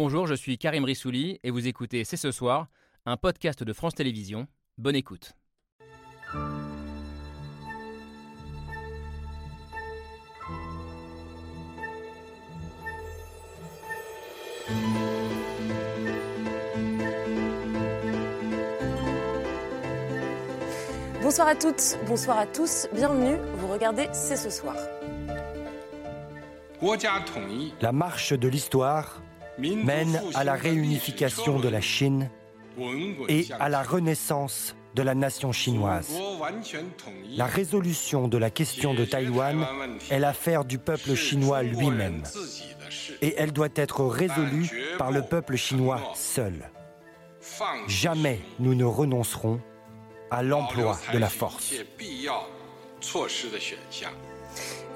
Bonjour, je suis Karim Rissouli et vous écoutez C'est ce soir, un podcast de France Télévisions. Bonne écoute. Bonsoir à toutes, bonsoir à tous, bienvenue, vous regardez C'est ce soir. La marche de l'histoire mène à la réunification de la Chine et à la renaissance de la nation chinoise. La résolution de la question de Taïwan est l'affaire du peuple chinois lui-même. Et elle doit être résolue par le peuple chinois seul. Jamais nous ne renoncerons à l'emploi de la force.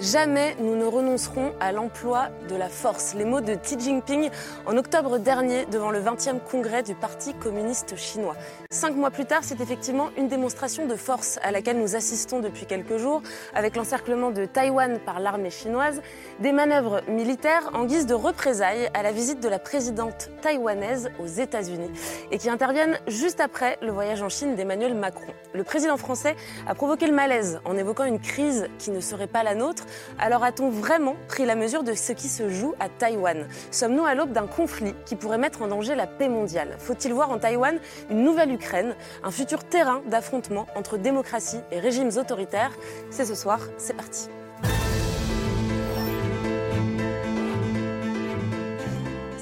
Jamais nous ne renoncerons à l'emploi de la force. Les mots de Xi Jinping en octobre dernier devant le 20e congrès du Parti communiste chinois. Cinq mois plus tard, c'est effectivement une démonstration de force à laquelle nous assistons depuis quelques jours, avec l'encerclement de Taïwan par l'armée chinoise, des manœuvres militaires en guise de représailles à la visite de la présidente taïwanaise aux États-Unis, et qui interviennent juste après le voyage en Chine d'Emmanuel Macron. Le président français a provoqué le malaise en évoquant une crise qui ne serait pas la nôtre. Alors a-t-on vraiment pris la mesure de ce qui se joue à Taïwan? Sommes-nous à l'aube d'un conflit qui pourrait mettre en danger la paix mondiale? Faut-il voir en Taïwan une nouvelle Ukraine, un futur terrain d'affrontement entre démocratie et régimes autoritaires? C'est ce soir, c'est parti.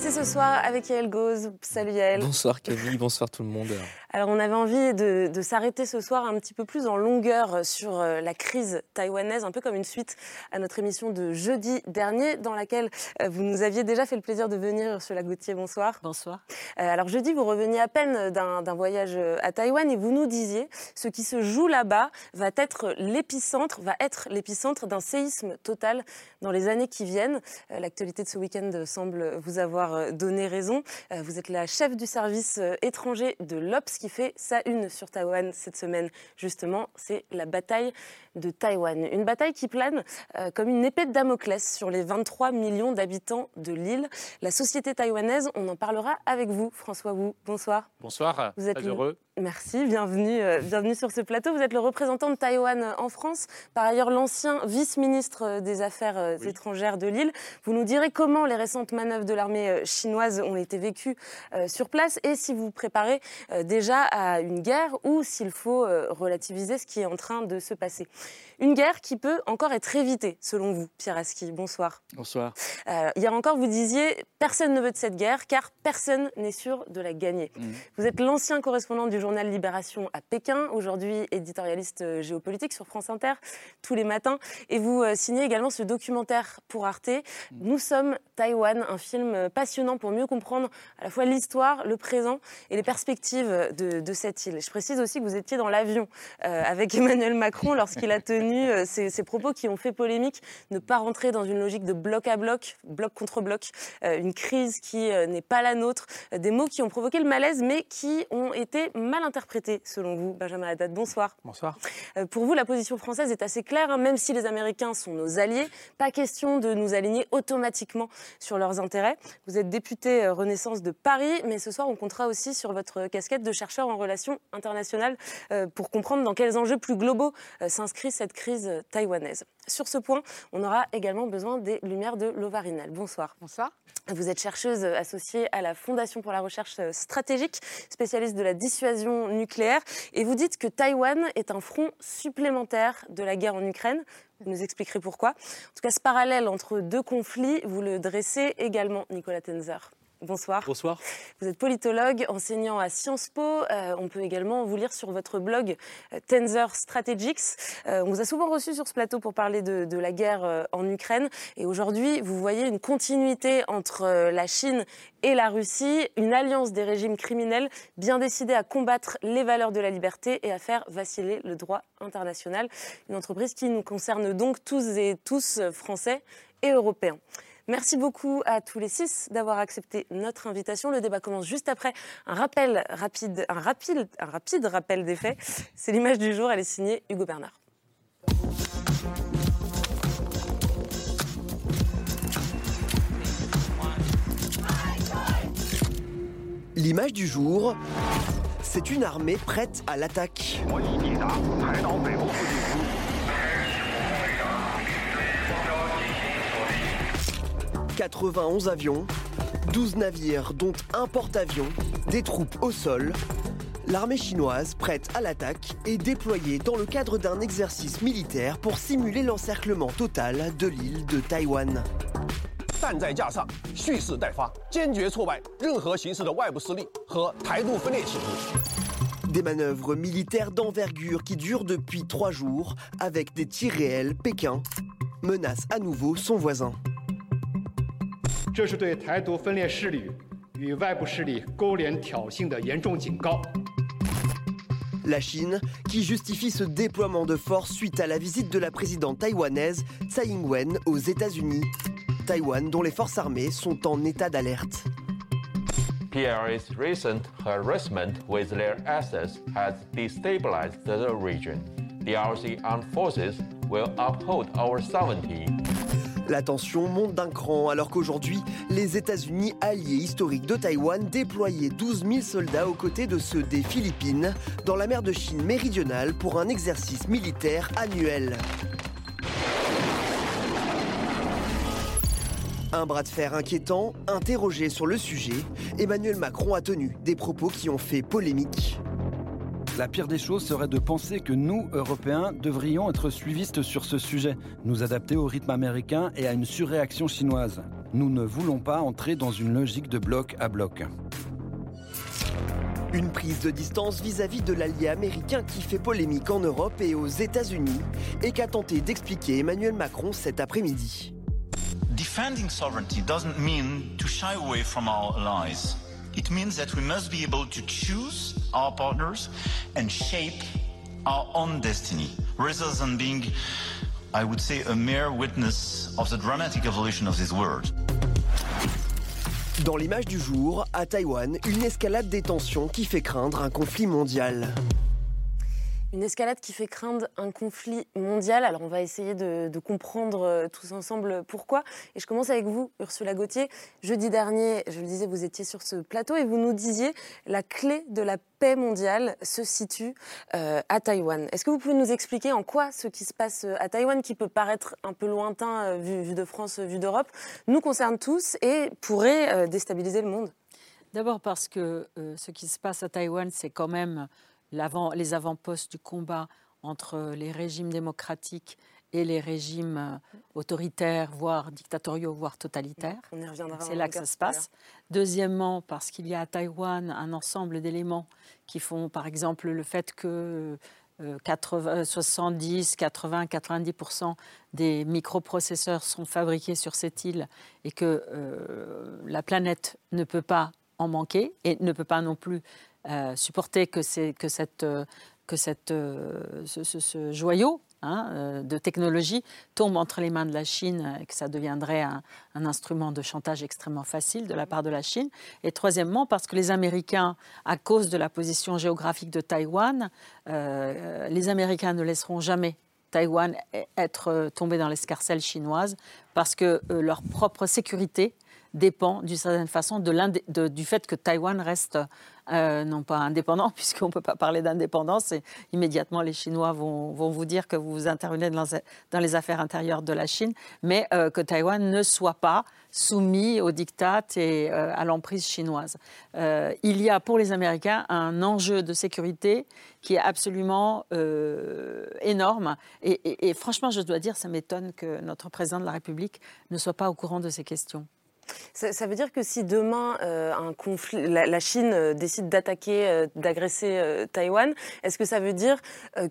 C'est ce soir avec Yael Gauze. Salut Yael. Bonsoir Camille, bonsoir tout le monde. Alors on avait envie de, de s'arrêter ce soir un petit peu plus en longueur sur euh, la crise taïwanaise, un peu comme une suite à notre émission de jeudi dernier, dans laquelle euh, vous nous aviez déjà fait le plaisir de venir sur la Gauthier. Bonsoir. Bonsoir. Euh, alors jeudi, vous reveniez à peine d'un voyage à Taïwan et vous nous disiez ce qui se joue là-bas va être l'épicentre, va être l'épicentre d'un séisme total dans les années qui viennent. L'actualité de ce week-end semble vous avoir donné raison. Vous êtes la chef du service étranger de l'Obs qui fait sa une sur Taïwan cette semaine, justement, c'est la bataille de Taïwan. Une bataille qui plane euh, comme une épée de Damoclès sur les 23 millions d'habitants de l'île. La société taïwanaise, on en parlera avec vous, François Wu. Bonsoir. Bonsoir, vous êtes heureux. Merci, bienvenue, euh, bienvenue sur ce plateau. Vous êtes le représentant de Taïwan euh, en France, par ailleurs l'ancien vice-ministre euh, des Affaires oui. étrangères de l'île. Vous nous direz comment les récentes manœuvres de l'armée chinoise ont été vécues sur place et si vous vous préparez déjà à une guerre ou s'il faut relativiser ce qui est en train de se passer. Une guerre qui peut encore être évitée, selon vous, Pierre Aski? Bonsoir. Bonsoir. Euh, hier encore, vous disiez personne ne veut de cette guerre car personne n'est sûr de la gagner. Mmh. Vous êtes l'ancien correspondant du journal Libération à Pékin, aujourd'hui éditorialiste géopolitique sur France Inter tous les matins, et vous euh, signez également ce documentaire pour Arte. Mmh. Nous sommes Taïwan, un film passionnant pour mieux comprendre à la fois l'histoire, le présent et les perspectives de, de, cette île. Je précise aussi que vous étiez dans l'avion euh, avec Emmanuel Macron lorsqu'il a tenu euh, ces, ces, propos qui ont fait polémique, ne pas rentrer dans une logique de bloc à bloc, bloc contre bloc, euh, une crise qui euh, n'est pas la nôtre, des mots qui ont provoqué le malaise mais qui ont été mal interprétés selon vous. Benjamin Haddad, bonsoir. Bonsoir. Pour vous, la position française est assez claire, hein, même si les Américains sont nos alliés, pas question de nous aligner automatiquement sur leurs intérêts. Vous êtes député Renaissance de Paris, mais ce soir on comptera aussi sur votre casquette de chercheur en relations internationales pour comprendre dans quels enjeux plus globaux s'inscrit cette crise taïwanaise. Sur ce point, on aura également besoin des lumières de Lovarinel. Bonsoir. Bonsoir. Vous êtes chercheuse associée à la Fondation pour la recherche stratégique, spécialiste de la dissuasion nucléaire, et vous dites que Taïwan est un front supplémentaire de la guerre en Ukraine. Vous nous expliquerez pourquoi. En tout cas, ce parallèle entre deux conflits, vous le dressez également, Nicolas Tenzer. Bonsoir. Bonsoir. Vous êtes politologue, enseignant à Sciences Po. Euh, on peut également vous lire sur votre blog euh, Tenzer Strategics. Euh, on vous a souvent reçu sur ce plateau pour parler de, de la guerre en Ukraine. Et aujourd'hui, vous voyez une continuité entre la Chine et la Russie, une alliance des régimes criminels bien décidée à combattre les valeurs de la liberté et à faire vaciller le droit international. Une entreprise qui nous concerne donc tous et tous, français et européens. Merci beaucoup à tous les six d'avoir accepté notre invitation. Le débat commence juste après un rappel rapide, un rapide, un rapide rappel des faits. C'est l'image du jour, elle est signée Hugo Bernard. L'image du jour, c'est une armée prête à l'attaque. 91 avions, 12 navires dont un porte-avions, des troupes au sol. L'armée chinoise, prête à l'attaque, est déployée dans le cadre d'un exercice militaire pour simuler l'encerclement total de l'île de Taïwan. Des manœuvres militaires d'envergure qui durent depuis trois jours avec des tirs réels. Pékin menace à nouveau son voisin. La Chine, qui justifie ce déploiement de force suite à la visite de la présidente taïwanaise Tsai Ing-wen aux États-Unis. Taïwan, dont les forces armées sont en état d'alerte. PRA's recent harassment with their assets has destabilized the region. The RC armed forces will uphold our sovereignty. La tension monte d'un cran alors qu'aujourd'hui, les États-Unis, alliés historiques de Taïwan, déployaient 12 000 soldats aux côtés de ceux des Philippines dans la mer de Chine méridionale pour un exercice militaire annuel. Un bras de fer inquiétant, interrogé sur le sujet, Emmanuel Macron a tenu des propos qui ont fait polémique. La pire des choses serait de penser que nous, Européens, devrions être suivistes sur ce sujet, nous adapter au rythme américain et à une surréaction chinoise. Nous ne voulons pas entrer dans une logique de bloc à bloc. Une prise de distance vis-à-vis de l'allié américain qui fait polémique en Europe et aux États-Unis et qu'a tenté d'expliquer Emmanuel Macron cet après-midi. defending sovereignty doesn't mean to shy away from our allies. It means that we must be able to choose our partners and shape our own destiny, rather than being, I would say, a mere witness of the dramatic evolution of this world. Dans l'image du jour, à Taïwan, une escalade des tensions qui fait craindre un conflit mondial. Une escalade qui fait craindre un conflit mondial. Alors on va essayer de, comprendre euh, tous ensemble pourquoi. Et je commence avec vous, Ursula Gauthier. Jeudi dernier, je le disais, vous étiez sur ce plateau et vous nous disiez la clé de la paix mondiale se situe euh, à Taïwan. Est-ce que vous pouvez nous expliquer en quoi ce qui se passe euh, à Taïwan, qui peut paraître un peu lointain vu, de France, vu d'Europe, nous concerne tous et pourrait déstabiliser le monde? D'abord parce que ce qui se passe à Taïwan, c'est quand même les avant-postes du combat entre les régimes démocratiques et les régimes euh, autoritaires, voire dictatoriaux, voire totalitaire. C'est là que ça se passe. Deuxièmement, parce qu'il y a à Taïwan un ensemble d'éléments qui font, par exemple, le fait que 80, 70, 80, 90% des microprocesseurs sont fabriqués sur cette île et que euh, la planète ne peut pas en manquer et ne peut pas non plus euh, supporter que, que, cette, que cette, euh, ce, joyau hein, euh, de technologie tombe entre les mains de la Chine et que ça deviendrait un, instrument de chantage extrêmement facile de la part de la Chine. Et troisièmement, parce que les Américains, à cause de la position géographique de Taïwan, les Américains ne laisseront jamais Taïwan e-, être tombé dans l'escarcelle chinoise parce que leur propre sécurité dépend d'une certaine façon du fait que Taïwan reste euh, non pas indépendant, puisqu'on ne peut pas parler d'indépendance, et immédiatement les Chinois vont, vous dire que vous intervenez dans, les affaires intérieures de la Chine, mais euh, que Taïwan ne soit pas soumis aux dictats et euh, à l'emprise chinoise. il y a pour les Américains un enjeu de sécurité qui est absolument énorme. Et, et franchement, je dois dire, ça m'étonne que notre président de la République ne soit pas au courant de ces questions. Ça, veut dire que si demain euh, un conflit, la, Chine euh, décide d'attaquer, euh, d'agresser Taïwan, est-ce que ça veut dire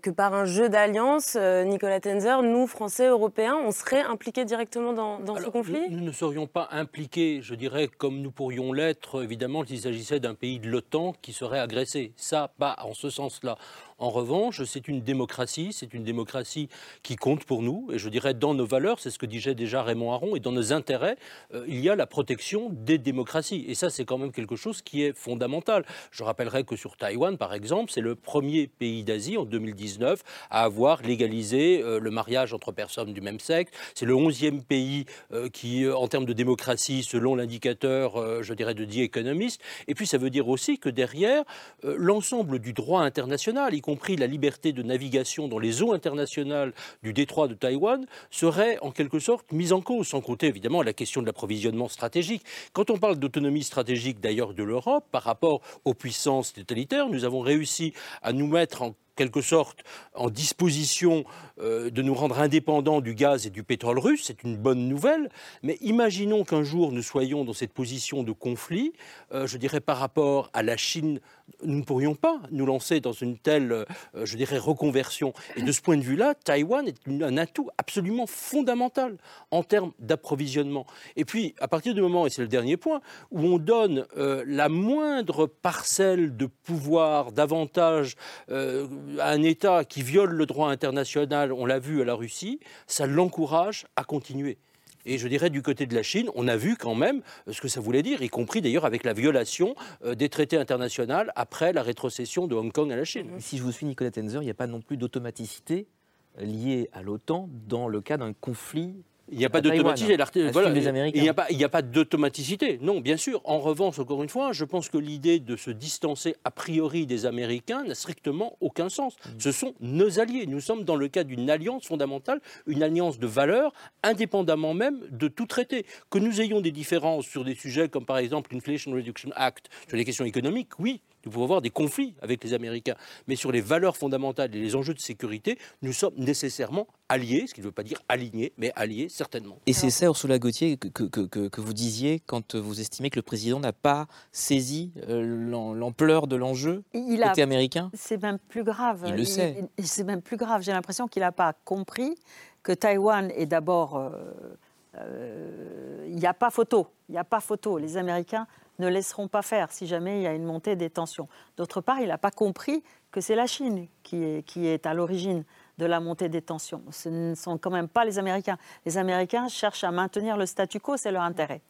que par un jeu d'alliance, Nicolas Tenzer, nous, Français, Européens, on serait impliqués directement dans, ce conflit nous, ne serions pas impliqués, je dirais, comme nous pourrions l'être, évidemment, s'il s'agissait d'un pays de l'OTAN qui serait agressé. Ça, pas en ce sens-là En revanche, c'est une démocratie, c'est une démocratie qui compte pour nous, et je dirais dans nos valeurs, c'est ce que disait déjà Raymond Aron, et dans nos intérêts, euh, il y a la protection des démocraties. Et ça, c'est quand même quelque chose qui est fondamental. Je rappellerai que sur Taïwan, par exemple, c'est le premier pays d'Asie en 2019 à avoir légalisé euh, le mariage entre personnes du même sexe. C'est le onzième pays euh, qui, en termes de démocratie, selon l'indicateur, je dirais, de The Economist. Et puis, ça veut dire aussi que derrière, l'ensemble du droit international, compris la liberté de navigation dans les eaux internationales du détroit de Taïwan, serait en quelque sorte mise en cause, sans compter évidemment la question de l'approvisionnement stratégique. Quand on parle d'autonomie stratégique d'ailleurs de l'Europe par rapport aux puissances totalitaires, nous avons réussi à nous mettre en quelque sorte en disposition euh, de nous rendre indépendants du gaz et du pétrole russe, c'est une bonne nouvelle, mais imaginons qu'un jour nous soyons dans cette position de conflit, euh, je dirais par rapport à la Chine, nous ne pourrions pas nous lancer dans une telle, euh, je dirais, reconversion. Et de ce point de vue-là, Taïwan est un atout absolument fondamental en termes d'approvisionnement. Et puis, à partir du moment, et c'est le dernier point, où on donne la moindre parcelle de pouvoir, d'avantage à un État qui viole le droit international, on l'a vu à la Russie, ça l'encourage à continuer. Et je dirais du côté de la Chine, on a vu quand même ce que ça voulait dire, y compris d'ailleurs avec la violation euh, des traités internationaux après la rétrocession de Hong Kong à la Chine. Si je vous suis Nicolas Tenzer, il n'y a pas non plus d'automaticité liée à l'OTAN dans le cas d'un conflit il n'y a pas d'automaticité. il n'y a pas, a pas d'automaticité. Non, bien sûr. En revanche, encore une fois, je pense que l'idée de se distancer a priori des Américains n'a strictement aucun sens. Mm. Ce sont nos alliés. Nous sommes dans le cas d'une alliance fondamentale, une alliance de valeurs, indépendamment même de tout traité. Que nous ayons des différences sur des sujets comme par exemple l'Inflation Reduction Act, sur les questions économiques, oui, nous pouvons avoir des conflits avec les Américains. Mais sur les valeurs fondamentales et les enjeux de sécurité, nous sommes nécessairement alliés, ce qui ne veut pas dire alignés, mais alliés certainement. Et c'est ça, Ursula Gauthier, que, que, que, vous disiez quand vous estimez que le président n'a pas saisi euh, l'ampleur de l'enjeu côté américain? C'est même plus grave. Il le sait. C'est même plus grave. J'ai l'impression qu'il n'a pas compris que Taïwan est d'abord... Euh, euh, il n'y a pas photo. Il n'y a pas photo. Les Américains ne laisseront pas faire si jamais il y a une montée des tensions. D'autre part, il n'a pas compris que c'est la Chine qui est, qui est à l'origine de la montée des tensions. Ce ne sont quand même pas les Américains. Les Américains cherchent à maintenir le statu quo, c'est leur intérêt.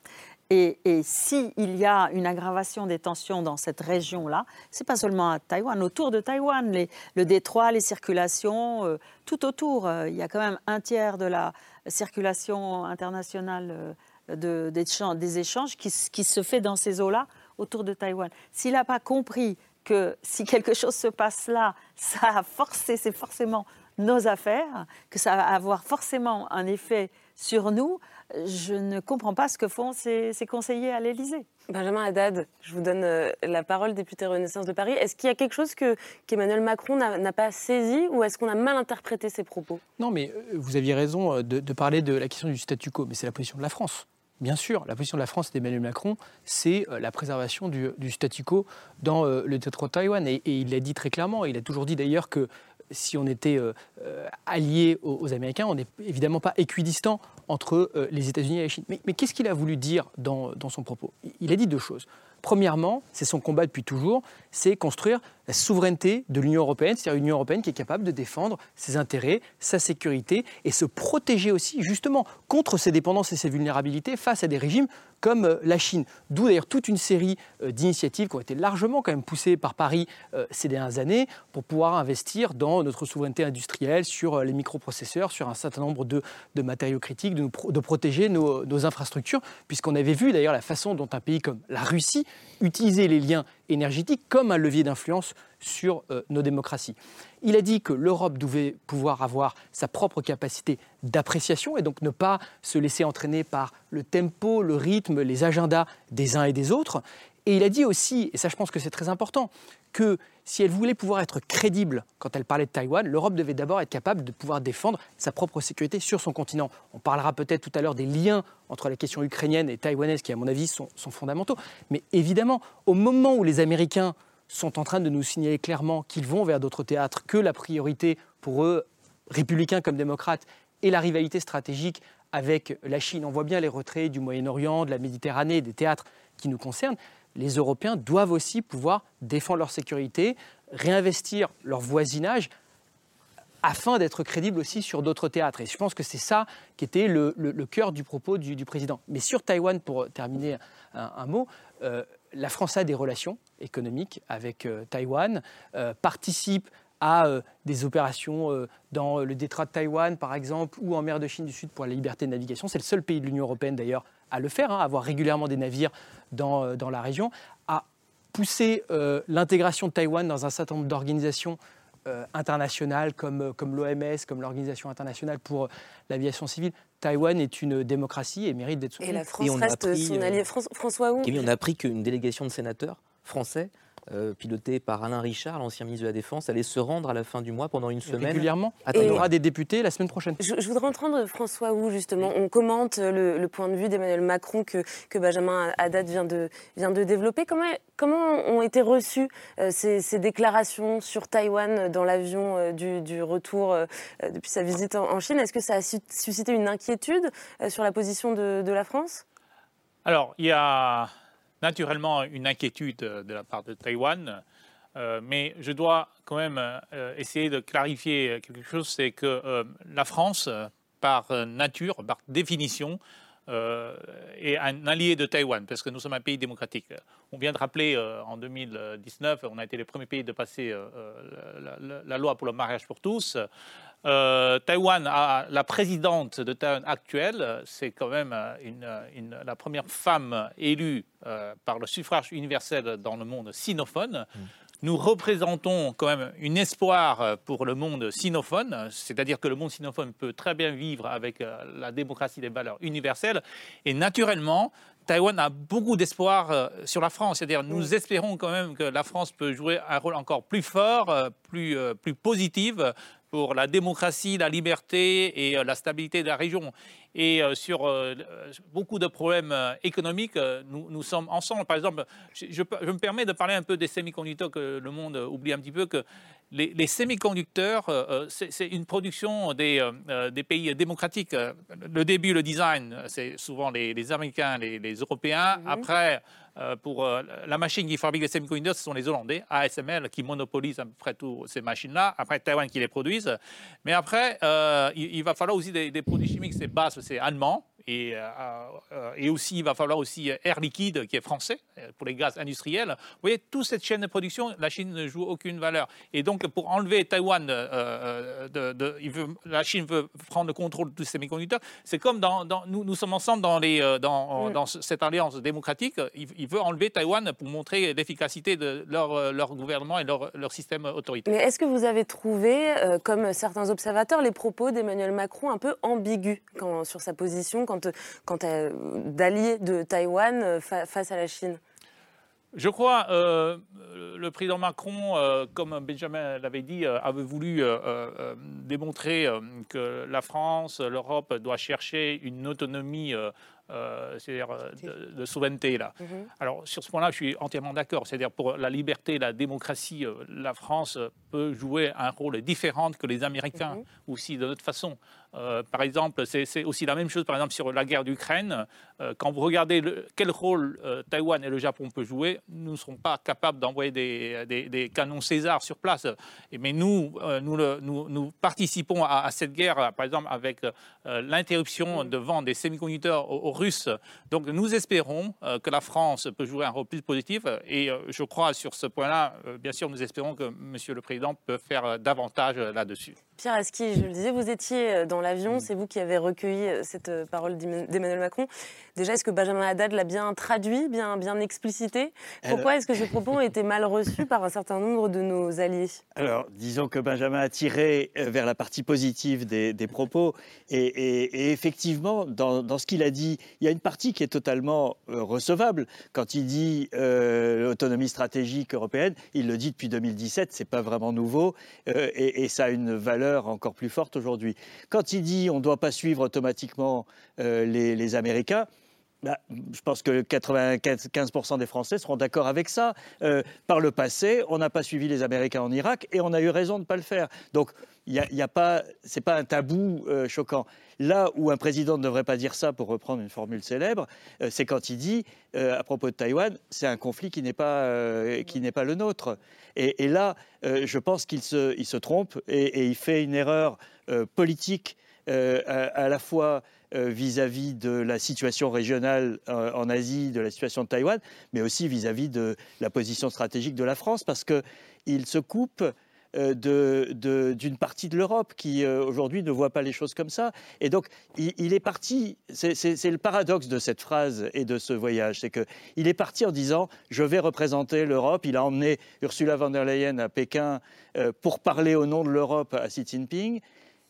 Et, et s'il y a une aggravation des tensions dans cette région-là, c'est pas seulement à Taïwan, autour de Taïwan, les, le détroit, les circulations, euh, tout autour. Euh, il y a quand même un tiers de la circulation internationale euh, des échanges qui, se fait dans ces eaux-là autour de Taïwan. S'il n'a pas compris que si quelque chose se passe là, ça a forcé, c'est forcément nos affaires, que ça va avoir forcément un effet sur nous, je ne comprends pas ce que font ces, conseillers à l'Élysée. Benjamin Haddad, je vous donne euh, la parole, député Renaissance de Paris. Est-ce qu'il y a quelque chose que, qu'Emmanuel Macron n'a, pas saisi ou est-ce qu'on a mal interprété ses propos? Non, mais euh, vous aviez raison euh, de, de parler de la question du statu quo, mais c'est la position de la France. Bien sûr, la position de la France et d'Emmanuel Macron, c'est euh, la préservation du, statu quo dans euh, le détroit de Taïwan. Et, il l'a dit très clairement. Il a toujours dit d'ailleurs que si on était euh, allié aux, Américains, on n'est évidemment pas équidistant entre les États-Unis et la Chine. Mais, qu'est-ce qu'il a voulu dire dans son propos? Il a dit deux choses. Premièrement, c'est son combat depuis toujours, c'est construire la souveraineté de l'Union européenne, c'est-à-dire une Union européenne qui est capable de défendre ses intérêts, sa sécurité et se protéger aussi justement contre ses dépendances et ses vulnérabilités face à des régimes comme euh, la Chine. D'où d'ailleurs toute une série euh, d'initiatives qui ont été largement quand même poussées par Paris euh, ces dernières années pour pouvoir investir dans notre souveraineté industrielle sur les microprocesseurs, sur un certain nombre de, matériaux critiques, de, de protéger nos, nos infrastructures, puisqu'on avait vu d'ailleurs la façon dont un pays comme la Russie utilisait les liens énergétique comme un levier d'influence sur euh, nos démocraties. Il a dit que l'Europe devait pouvoir avoir sa propre capacité d'appréciation et donc ne pas se laisser entraîner par le tempo, le rythme, les agendas des uns et des autres. Et il a dit aussi, et ça je pense que c'est très important, que si elle voulait pouvoir être crédible quand elle parlait de Taïwan, l'Europe devait d'abord être capable de pouvoir défendre sa propre sécurité sur son continent. On parlera peut-être tout à l'heure des liens entre la question ukrainienne et taïwanaise qui, à mon avis, sont, sont fondamentaux. Mais évidemment, au moment où les Américains sont en train de nous signaler clairement qu'ils vont vers d'autres théâtres, que la priorité pour eux, républicains comme démocrates, est la rivalité stratégique avec la Chine. On voit bien les retraits du Moyen-Orient, de la Méditerranée, des théâtres qui nous concernent les Européens doivent aussi pouvoir défendre leur sécurité, réinvestir leur voisinage afin d'être crédibles aussi sur d'autres théâtres. Et je pense que c'est ça qui était le, cœur du propos du, président. Mais sur Taïwan, pour terminer un, mot, euh, la France a des relations économiques avec euh, Taïwan, euh, participe à des opérations dans le détroit de Taïwan, par exemple, ou en mer de Chine du Sud pour la liberté de navigation. C'est le seul pays de l'Union européenne, d'ailleurs, à le faire, hein, à avoir régulièrement des navires dans, dans la région, à pousser l'intégration de Taïwan dans un certain nombre d'organisations euh, internationales comme, euh, comme l'OMS, comme l'Organisation internationale pour l'aviation civile. Taïwan est une démocratie et mérite d'être soutenue. Et la France reste son allié. Euh, François Wu On a appris qu'une délégation de sénateurs français euh, piloté par Alain Richard, l'ancien ministre de la Défense, allait se rendre à la fin du mois pendant une semaine. Régulièrement. Il y aura des députés la semaine prochaine. Je, voudrais entendre François Wu, justement. On commente le, point de vue d'Emmanuel Macron que, que, Benjamin Haddad vient de, vient de développer. Comment, comment ont été reçues euh, ces, déclarations sur Taïwan dans l'avion euh, du, retour depuis sa visite en, Chine? Est-ce que ça a suscité une inquiétude sur la position de, de la France? Alors, il y a naturellement une inquiétude euh, de la part de Taïwan, euh, mais je dois quand même euh, essayer de clarifier quelque chose, c'est que la France, par nature, par définition, est un allié de Taïwan, parce que nous sommes un pays démocratique. On vient de rappeler en 2019, on a été les premiers pays de passer la, loi pour le mariage pour tous. Euh, Taïwan a la présidente de Taïwan actuelle, c'est quand même la première femme élue euh, par le suffrage universel dans le monde sinophone. Mm. Nous représentons quand même un espoir pour le monde sinophone, c'est-à-dire que le monde sinophone peut très bien vivre avec euh, la démocratie des valeurs universelles. Et naturellement, Taïwan a beaucoup d'espoir sur la France. C'est-à-dire, nous espérons quand même que la France peut jouer un rôle encore plus fort, plus, plus positif pour la démocratie, la liberté et euh, la stabilité de la région. Et euh, sur euh, beaucoup de problèmes économiques, nous, sommes ensemble. Par exemple, je, me permets de parler un peu des semi-conducteurs que le monde oublie un petit peu, que les, les semi-conducteurs, c'est une production des, des, pays démocratiques. Le début, le design, c'est souvent les, Américains, les, Européens. Mhm. Après, euh, pour euh, la machine qui fabrique les semi-conducteurs, ce sont les Hollandais, ASML, qui monopolisent à peu près toutes ces machines-là. Après, Taïwan qui les produisent. Mais après, euh, il, va falloir aussi des, produits chimiques. C'est basse, c'est allemand. Et, et, aussi, il va falloir aussi Air Liquide, qui est français, pour les gaz industriels. Vous voyez, toute cette chaîne de production, la Chine ne joue aucune valeur. Et donc, pour enlever Taïwan, de, il veut, la Chine veut prendre le contrôle de tous ces semi-conducteurs. C'est comme dans, nous, nous, sommes ensemble dans, les, dans, mm. dans cette alliance démocratique. Il, veut enlever Taïwan pour montrer l'efficacité de leur, euh, leur, gouvernement et leur, leur système autoritaire. Mais est-ce que vous avez trouvé, euh, comme certains observateurs, les propos d'Emmanuel Macron un peu ambigus sur sa position quant, quant à d'allié de Taïwan euh, face à la Chine? Je crois euh, le président Macron, comme Benjamin l'avait dit, avait voulu démontrer que la France, l'Europe doit chercher une autonomie euh, c'est-à-dire euh, de, souveraineté là. Mhm. Alors sur ce point-là, je suis entièrement d'accord. C'est-à-dire pour la liberté, la démocratie, euh, la France peut jouer un rôle différent que les Américains mhm. aussi de notre façon. Euh, par exemple, c'est aussi la même chose, par exemple, sur la guerre d'Ukraine. Euh, quand vous regardez quel rôle euh, Taïwan et le Japon peuvent jouer, nous ne serons pas capables d'envoyer des, canons César sur place. mais nous, nous, participons à, cette guerre, par exemple, avec l'interruption de vente des semi-conducteurs aux, Russes. Donc, nous espérons que la France peut jouer un rôle plus positif. Et je crois, sur ce point-là, bien sûr, nous espérons que M. le Président peut faire davantage là-dessus. Pierre Aski, je le disais, vous étiez dans l'avion, c'est vous qui avez recueilli euh, cette euh, parole d'Emmanuel Macron. Déjà, est-ce que Benjamin Haddad l'a bien traduit, bien, bien explicité? Pourquoi est-ce que ces propos ont été mal reçus par un certain nombre de nos alliés? Alors, disons que Benjamin a tiré euh, vers la partie positive des, propos. Et, effectivement, dans, ce qu'il a dit, il y a une partie qui est totalement recevable. Quand il dit l'autonomie stratégique européenne, il le dit depuis 2017, c'est pas vraiment nouveau. et, et ça a une valeur encore plus forte aujourd'hui. Quand il dit on ne doit pas suivre automatiquement euh, les, Américains, bah, je pense que 95% des Français seront d'accord avec ça. Euh, par le passé, on n'a pas suivi les Américains en Irak et on a eu raison de ne pas le faire. Donc, il y a, pas, pas un tabou euh, choquant. Là où un président ne devrait pas dire ça, pour reprendre une formule célèbre, euh, c'est quand il dit à propos de Taïwan, c'est un conflit qui n'est pas pas le nôtre. Et, là, je pense qu'il se, trompe et, il fait une erreur politique à, la fois euh, vis-à-vis de la situation régionale euh, en Asie, de la situation de Taïwan, mais aussi vis-à-vis de la position stratégique de la France, parce qu'il se coupe euh, d'une partie de l'Europe qui aujourd'hui ne voit pas les choses comme ça. Et donc, il, est parti, c'est le paradoxe de cette phrase et de ce voyage, c'est qu'il est parti en disant, je vais représenter l'Europe. Il a emmené Ursula von der Leyen à Pékin pour parler au nom de l'Europe à Xi Jinping.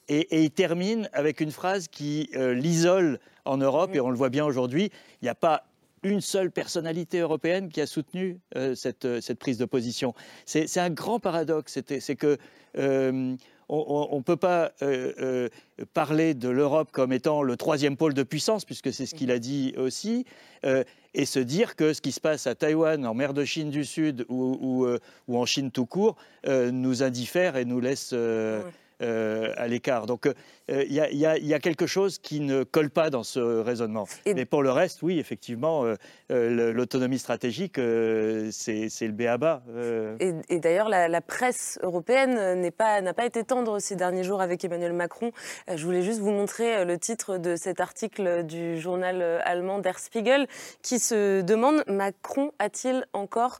Et, il termine avec une phrase qui euh, l'isole en Europe, et on le voit bien aujourd'hui. Il n'y a pas une seule personnalité européenne qui a soutenu euh, euh, cette, prise de position. C'est un grand paradoxe. C'est que on ne peut pas parler de l'Europe comme étant le troisième pôle de puissance, puisque c'est ce qu'il a dit aussi, et se dire que ce qui se passe à Taïwan, en mer de Chine du Sud ou, en Chine tout court, nous indiffère et nous laisse... Euh, à l'écart. Donc il y, a quelque chose qui ne colle pas dans ce raisonnement. Mais pour le reste, oui, effectivement, euh, euh, l'autonomie stratégique, c'est le béaba. Et, et d'ailleurs, la, presse européenne n'a pas, pas été tendre ces derniers jours avec Emmanuel Macron. Je voulais juste vous montrer le titre de cet article du journal allemand Der Spiegel qui se demande Macron a-t-il encore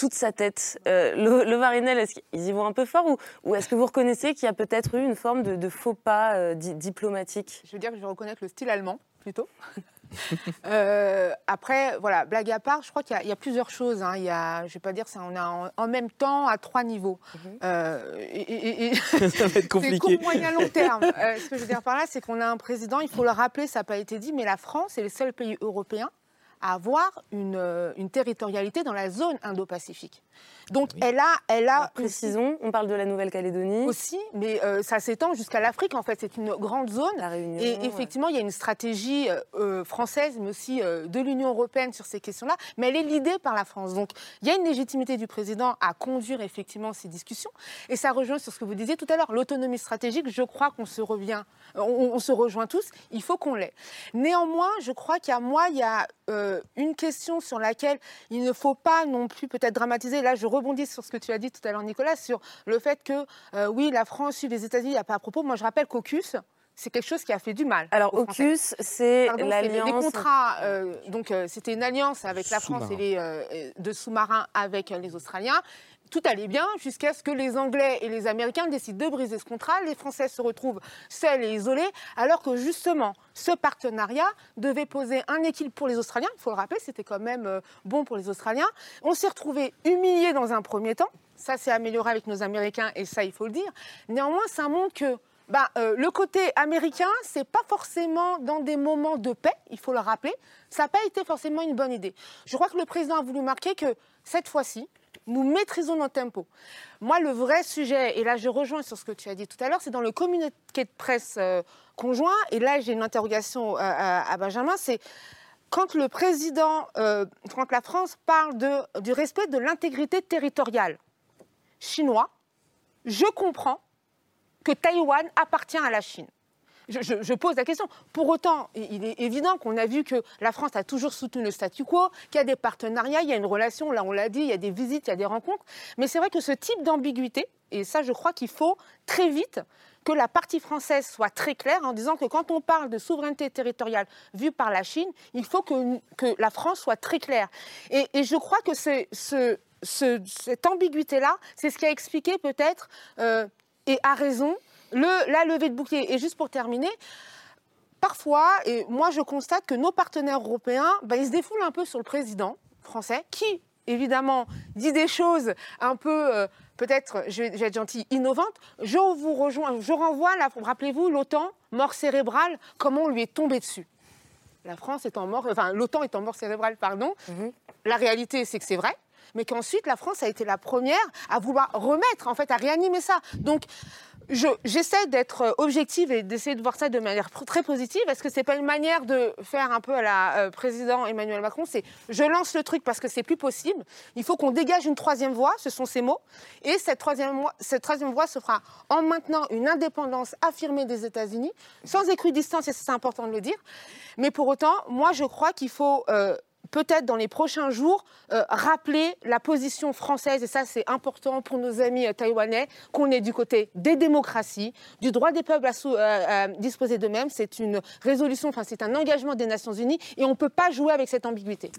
toute sa tête. Euh, le, Varinel, est-ce qu'ils y vont un peu fort ou, ou est-ce que vous reconnaissez qu'il y a peut-être eu une forme de, faux pas euh, diplomatique? Je veux dire que je vais reconnaître le style allemand, plutôt. Euh, après, voilà, blague à part, je crois qu'il y, a plusieurs choses. Hein. Il y a, je vais pas dire ça, on a en, même temps à trois niveaux. Mhm. et, ça va être compliqué. Court, moyen, long terme. ce que je veux dire par là, c'est qu'on a un président, il faut le rappeler, ça n'a pas été dit, mais la France est le seul pays européen à avoir une, une territorialité dans la zone Indo-Pacifique. Donc elle a, elle a. précisons, on parle de la Nouvelle-Calédonie. Aussi, mais euh, ça s'étend jusqu'à l'Afrique. En fait, c'est une grande zone. La Réunion. Et effectivement, il y a une stratégie euh, euh, française, mais aussi de l'Union européenne sur ces questions-là. Mais elle est l'idée par la France. Donc il y a une légitimité du président à conduire effectivement ces discussions. Et ça rejoint sur ce que vous disiez tout à l'heure, l'autonomie stratégique. Je crois qu'on se revient, on, se rejoint tous. Il faut qu'on l'ait. Néanmoins, je crois qu'il y a moi, il y a une question sur laquelle il ne faut pas non plus peut-être dramatiser. Là, je rebondis sur ce que tu as dit tout à l'heure, Nicolas, sur le fait que, euh, oui, la France suit les États-Unis, il n'y a pas à propos. Moi, je rappelle qu'AUKUS, c'est quelque chose qui a fait du mal. Alors, AUKUS, c'est l'alliance. Des contrats. Euh, donc, euh, c'était une alliance avec la France et les, de sous-marins avec les Australiens tout allait bien jusqu'à ce que les Anglais et les Américains décident de briser ce contrat. Les Français se retrouvent seuls et isolés, alors que justement, ce partenariat devait poser un équilibre pour les Australiens. Il faut le rappeler, c'était quand même euh, bon pour les Australiens. On s'est retrouvés humiliés dans un premier temps. Ça s'est amélioré avec nos Américains et ça, il faut le dire. Néanmoins, ça montre que euh, le côté américain, c'est pas forcément dans des moments de paix, il faut le rappeler. Ça n'a pas été forcément une bonne idée. Je crois que le président a voulu marquer que cette fois-ci, nous maîtrisons notre tempo. Moi, le vrai sujet, et là je rejoins sur ce que tu as dit tout à l'heure, c'est dans le communiqué de presse euh, conjoint, et là j'ai une interrogation euh, à, Benjamin, c'est quand le président, quand la France parle du respect de l'intégrité territoriale chinois, je comprends que Taïwan appartient à la Chine je, pose la question. Pour autant, il est évident qu'on a vu que la France a toujours soutenu le statu quo, qu'il y a des partenariats, il y a une relation, là on l'a dit, il y a des visites, il y a des rencontres. Mais c'est vrai que ce type d'ambiguïté, et ça je crois qu'il faut très vite que la partie française soit très claire en disant que quand on parle de souveraineté territoriale vue par la Chine, il faut que, la France soit très claire. Et, je crois que ce, cette ambiguïté-là, c'est ce qui a expliqué peut-être, euh, et à raison, la levée de bouclier. Et juste pour terminer, parfois, et moi je constate que nos partenaires européens, ben, ils se défoulent un peu sur le président français, qui évidemment dit des choses un peu, euh, peut-être, je, vais être gentil, innovantes. Je vous rejoins, je renvoie, rappelez-vous, l'OTAN, mort cérébrale, comment on lui est tombé dessus. La France est en mort, enfin l'OTAN est en mort cérébrale, pardon. Mhm. La réalité, c'est que c'est vrai mais qu'ensuite la France a été la première à vouloir remettre, en fait, à réanimer ça. Donc, j'essaie d'être objective et d'essayer de voir ça de manière très positive. Est-ce que c'est pas une manière de faire un peu à la euh, président Emmanuel Macron C'est je lance le truc parce que c'est plus possible. Il faut qu'on dégage une troisième voie, ce sont ces mots. Et cette troisième, voie se fera en maintenant une indépendance affirmée des États-Unis, sans équidistance, et c'est important de le dire. Mais pour autant, moi, je crois qu'il faut euh, peut-être dans les prochains jours euh, rappeler la position française, et ça c'est important pour nos amis euh, taïwanais, qu'on est du côté des démocraties, du droit des peuples à, disposer d'eux-mêmes. C'est une résolution, enfin c'est un engagement des Nations Unies, et on ne peut pas jouer avec cette ambiguïté.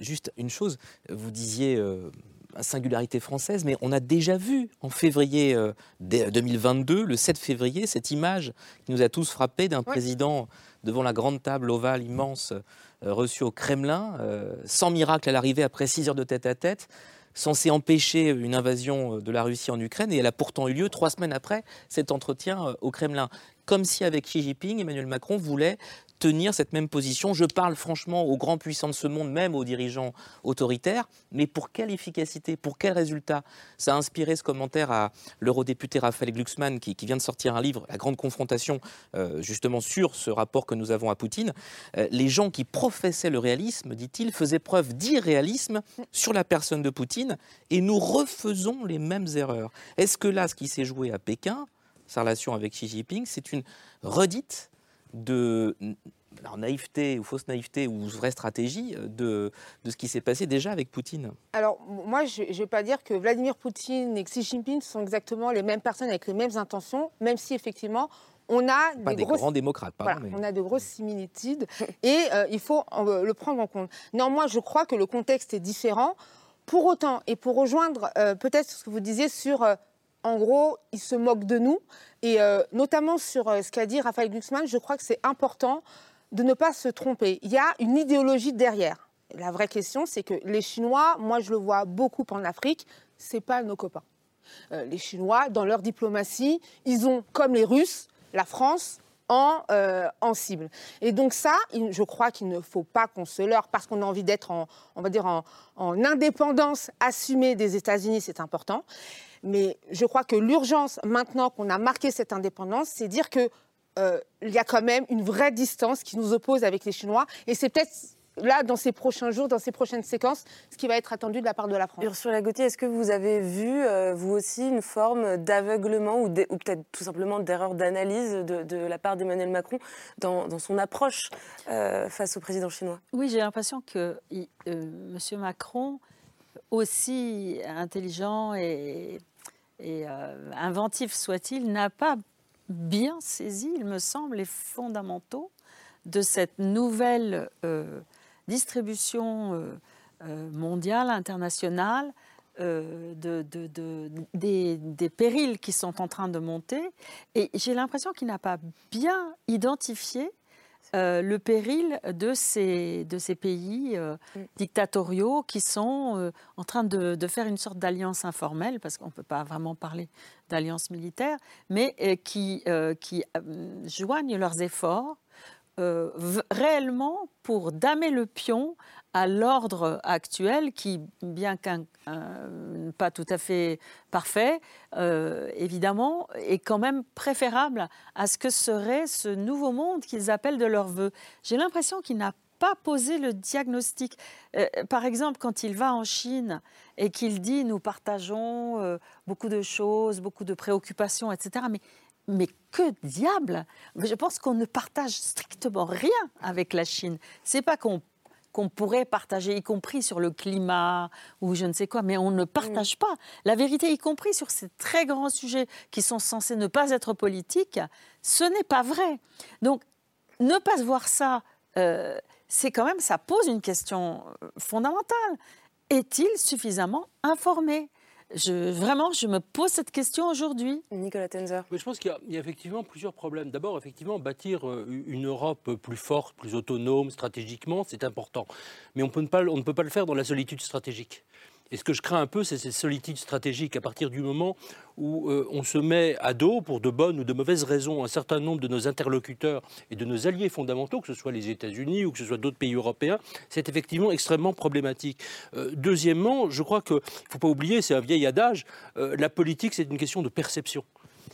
juste une chose, vous disiez... Euh, singularité française, mais on a déjà vu en février 2022, le 7 février, cette image qui nous a tous frappés d'un président devant la grande table ovale immense euh, reçu au Kremlin, euh, sans miracle à l'arrivée après six heures de tête à tête, censé empêcher une invasion de la Russie en Ukraine, et elle a pourtant eu lieu trois semaines après cet entretien euh, au Kremlin. Comme si avec Xi Jinping, Emmanuel Macron voulait tenir cette même position. Je parle franchement aux grands puissants de ce monde, même aux dirigeants autoritaires, mais pour quelle efficacité, pour quel résultat? Ça a inspiré ce commentaire à l'eurodéputé Raphaël Glucksmann, qui, vient de sortir un livre, La Grande Confrontation, euh, justement sur ce rapport que nous avons à Poutine. Euh, les gens qui professaient le réalisme, dit-il, faisaient preuve d'irréalisme sur la personne de Poutine, et nous refaisons les mêmes erreurs. Est-ce que là, ce qui s'est joué à Pékin, sa relation avec Xi Jinping, c'est une redite de naïveté ou fausse naïveté ou vraie stratégie euh, de, de ce qui s'est passé déjà avec Poutine Alors, moi, je ne vais pas dire que Vladimir Poutine et Xi Jinping sont exactement les mêmes personnes avec les mêmes intentions, même si effectivement, on a des, des grands démocrates, pardon, on a de grosses similitudes et euh, il faut euh, le prendre en compte. Néanmoins, je crois que le contexte est différent. Pour autant, et pour rejoindre peut-être ce que vous disiez sur en gros, ils se moquent de nous. Et euh, notamment sur euh, ce qu'a dit Raphaël Glucksmann, je crois que c'est important de ne pas se tromper. Il y a une idéologie derrière. La vraie question, c'est que les Chinois, moi je le vois beaucoup en Afrique, c'est pas nos copains. Euh, les Chinois, dans leur diplomatie, ils ont, comme les Russes, la France en, cible. Et donc ça, je crois qu'il ne faut pas qu'on se leurre parce qu'on a envie d'être on va dire en indépendance assumée des États-Unis, c'est important. Mais je crois que l'urgence, maintenant qu'on a marqué cette indépendance, c'est dire qu'il euh, y a quand même une vraie distance qui nous oppose avec les Chinois. Et c'est peut-être là, dans ces prochains jours, dans ces prochaines séquences, ce qui va être attendu de la part de la France. Ursula Gauthier, est-ce que vous avez vu, euh, vous aussi, une forme d'aveuglement ou, ou peut-être tout simplement d'erreur d'analyse de, la part d'Emmanuel Macron dans, son approche euh, face au président chinois? Oui, j'ai l'impression que M. Macron, aussi intelligent et et euh, inventif soit-il, n'a pas bien saisi, il me semble, les fondamentaux de cette nouvelle euh, distribution euh, mondiale, internationale, de, des, des, périls qui sont en train de monter. Et j'ai l'impression qu'il n'a pas bien identifié euh, le péril de ces, de ces pays euh, mm. dictatoriaux qui sont euh, en train de, faire une sorte d'alliance informelle, parce qu'on ne peut pas vraiment parler d'alliance militaire, mais qui, qui joignent leurs efforts réellement pour damer le pion à l'ordre actuel qui, bien qu'un pas tout à fait parfait, euh, évidemment, est quand même préférable à ce que serait ce nouveau monde qu'ils appellent de leur vœu. J'ai l'impression qu'il n'a pas posé le diagnostic. Euh, par exemple, quand il va en Chine et qu'il dit nous partageons euh, beaucoup de choses, beaucoup de préoccupations, etc. Mais mais que diable? Je pense qu'on ne partage strictement rien avec la Chine. C'est pas qu'on qu'on pourrait partager, y compris sur le climat ou je ne sais quoi, mais on ne partage pas. La vérité, y compris sur ces très grands sujets qui sont censés ne pas être politiques, ce n'est pas vrai. Donc, ne pas voir ça, euh, c'est quand même, ça pose une question euh, fondamentale. Est-il suffisamment informé? Je, vraiment, je me pose cette question aujourd'hui. Nicolas Tenzer. je pense qu'il y, a effectivement plusieurs problèmes. D'abord, effectivement, bâtir euh, une Europe plus forte, plus autonome stratégiquement, c'est important. Mais on, peut pas, on ne peut pas le faire dans la solitude stratégique. Et ce que je crains un peu, c'est cette solitude stratégique à partir du moment où euh, on se met à dos, pour de bonnes ou de mauvaises raisons, un certain nombre de nos interlocuteurs et de nos alliés fondamentaux, que ce soit les États-Unis ou que ce soit d'autres pays européens, c'est effectivement extrêmement problématique. Euh, deuxièmement, je crois qu'il ne faut pas oublier, c'est un vieil adage, euh, la politique, c'est une question de perception.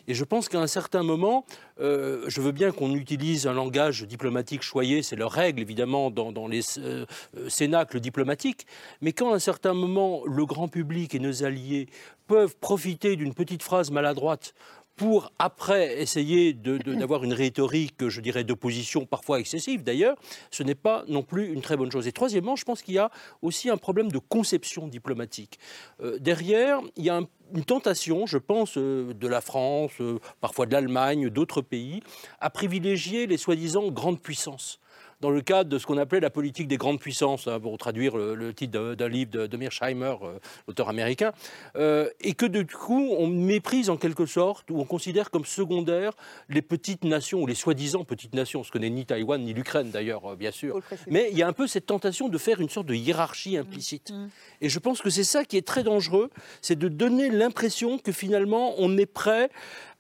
Et je pense qu'à un certain moment, euh, je veux bien qu'on utilise un langage diplomatique choyé, c'est leur règle évidemment dans, les euh, cénacles diplomatiques, mais quand à un certain moment le grand public et nos alliés peuvent profiter d'une petite phrase maladroite pour après essayer d'avoir une rhétorique, je dirais, d'opposition parfois excessive d'ailleurs, ce n'est pas non plus une très bonne chose. Et troisièmement, je pense qu'il y a aussi un problème de conception diplomatique. Euh, derrière, il y a une tentation, je pense, euh, de la France, euh, parfois de l'Allemagne, d'autres pays, à privilégier les soi-disant grandes puissances dans le cadre de ce qu'on appelait la politique des grandes puissances, hein, pour traduire le, titre d'un livre de, de Mearsheimer, euh, l'auteur américain, euh, et que du coup on méprise en quelque sorte, ou on considère comme secondaires les petites nations, ou les soi-disant petites nations, ce que n'est ni Taïwan ni l'Ukraine d'ailleurs, euh, bien sûr. Mais il y a un peu cette tentation de faire une sorte de hiérarchie implicite. Mm. Et je pense que c'est ça qui est très dangereux, c'est de donner l'impression que finalement on est prêt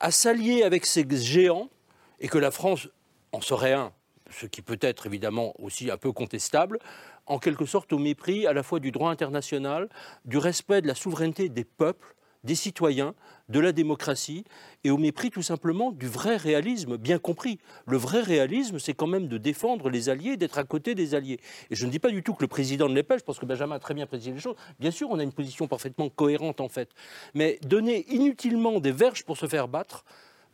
à s'allier avec ces géants, et que la France en serait un, ce qui peut être évidemment aussi un peu contestable, en quelque sorte au mépris à la fois du droit international, du respect de la souveraineté des peuples, des citoyens, de la démocratie, et au mépris tout simplement du vrai réalisme, bien compris. Le vrai réalisme, c'est quand même de défendre les alliés, d'être à côté des alliés. Et je ne dis pas du tout que le président ne l'est pas, je pense que Benjamin a très bien précisé les choses. Bien sûr, on a une position parfaitement cohérente en fait. Mais donner inutilement des verges pour se faire battre,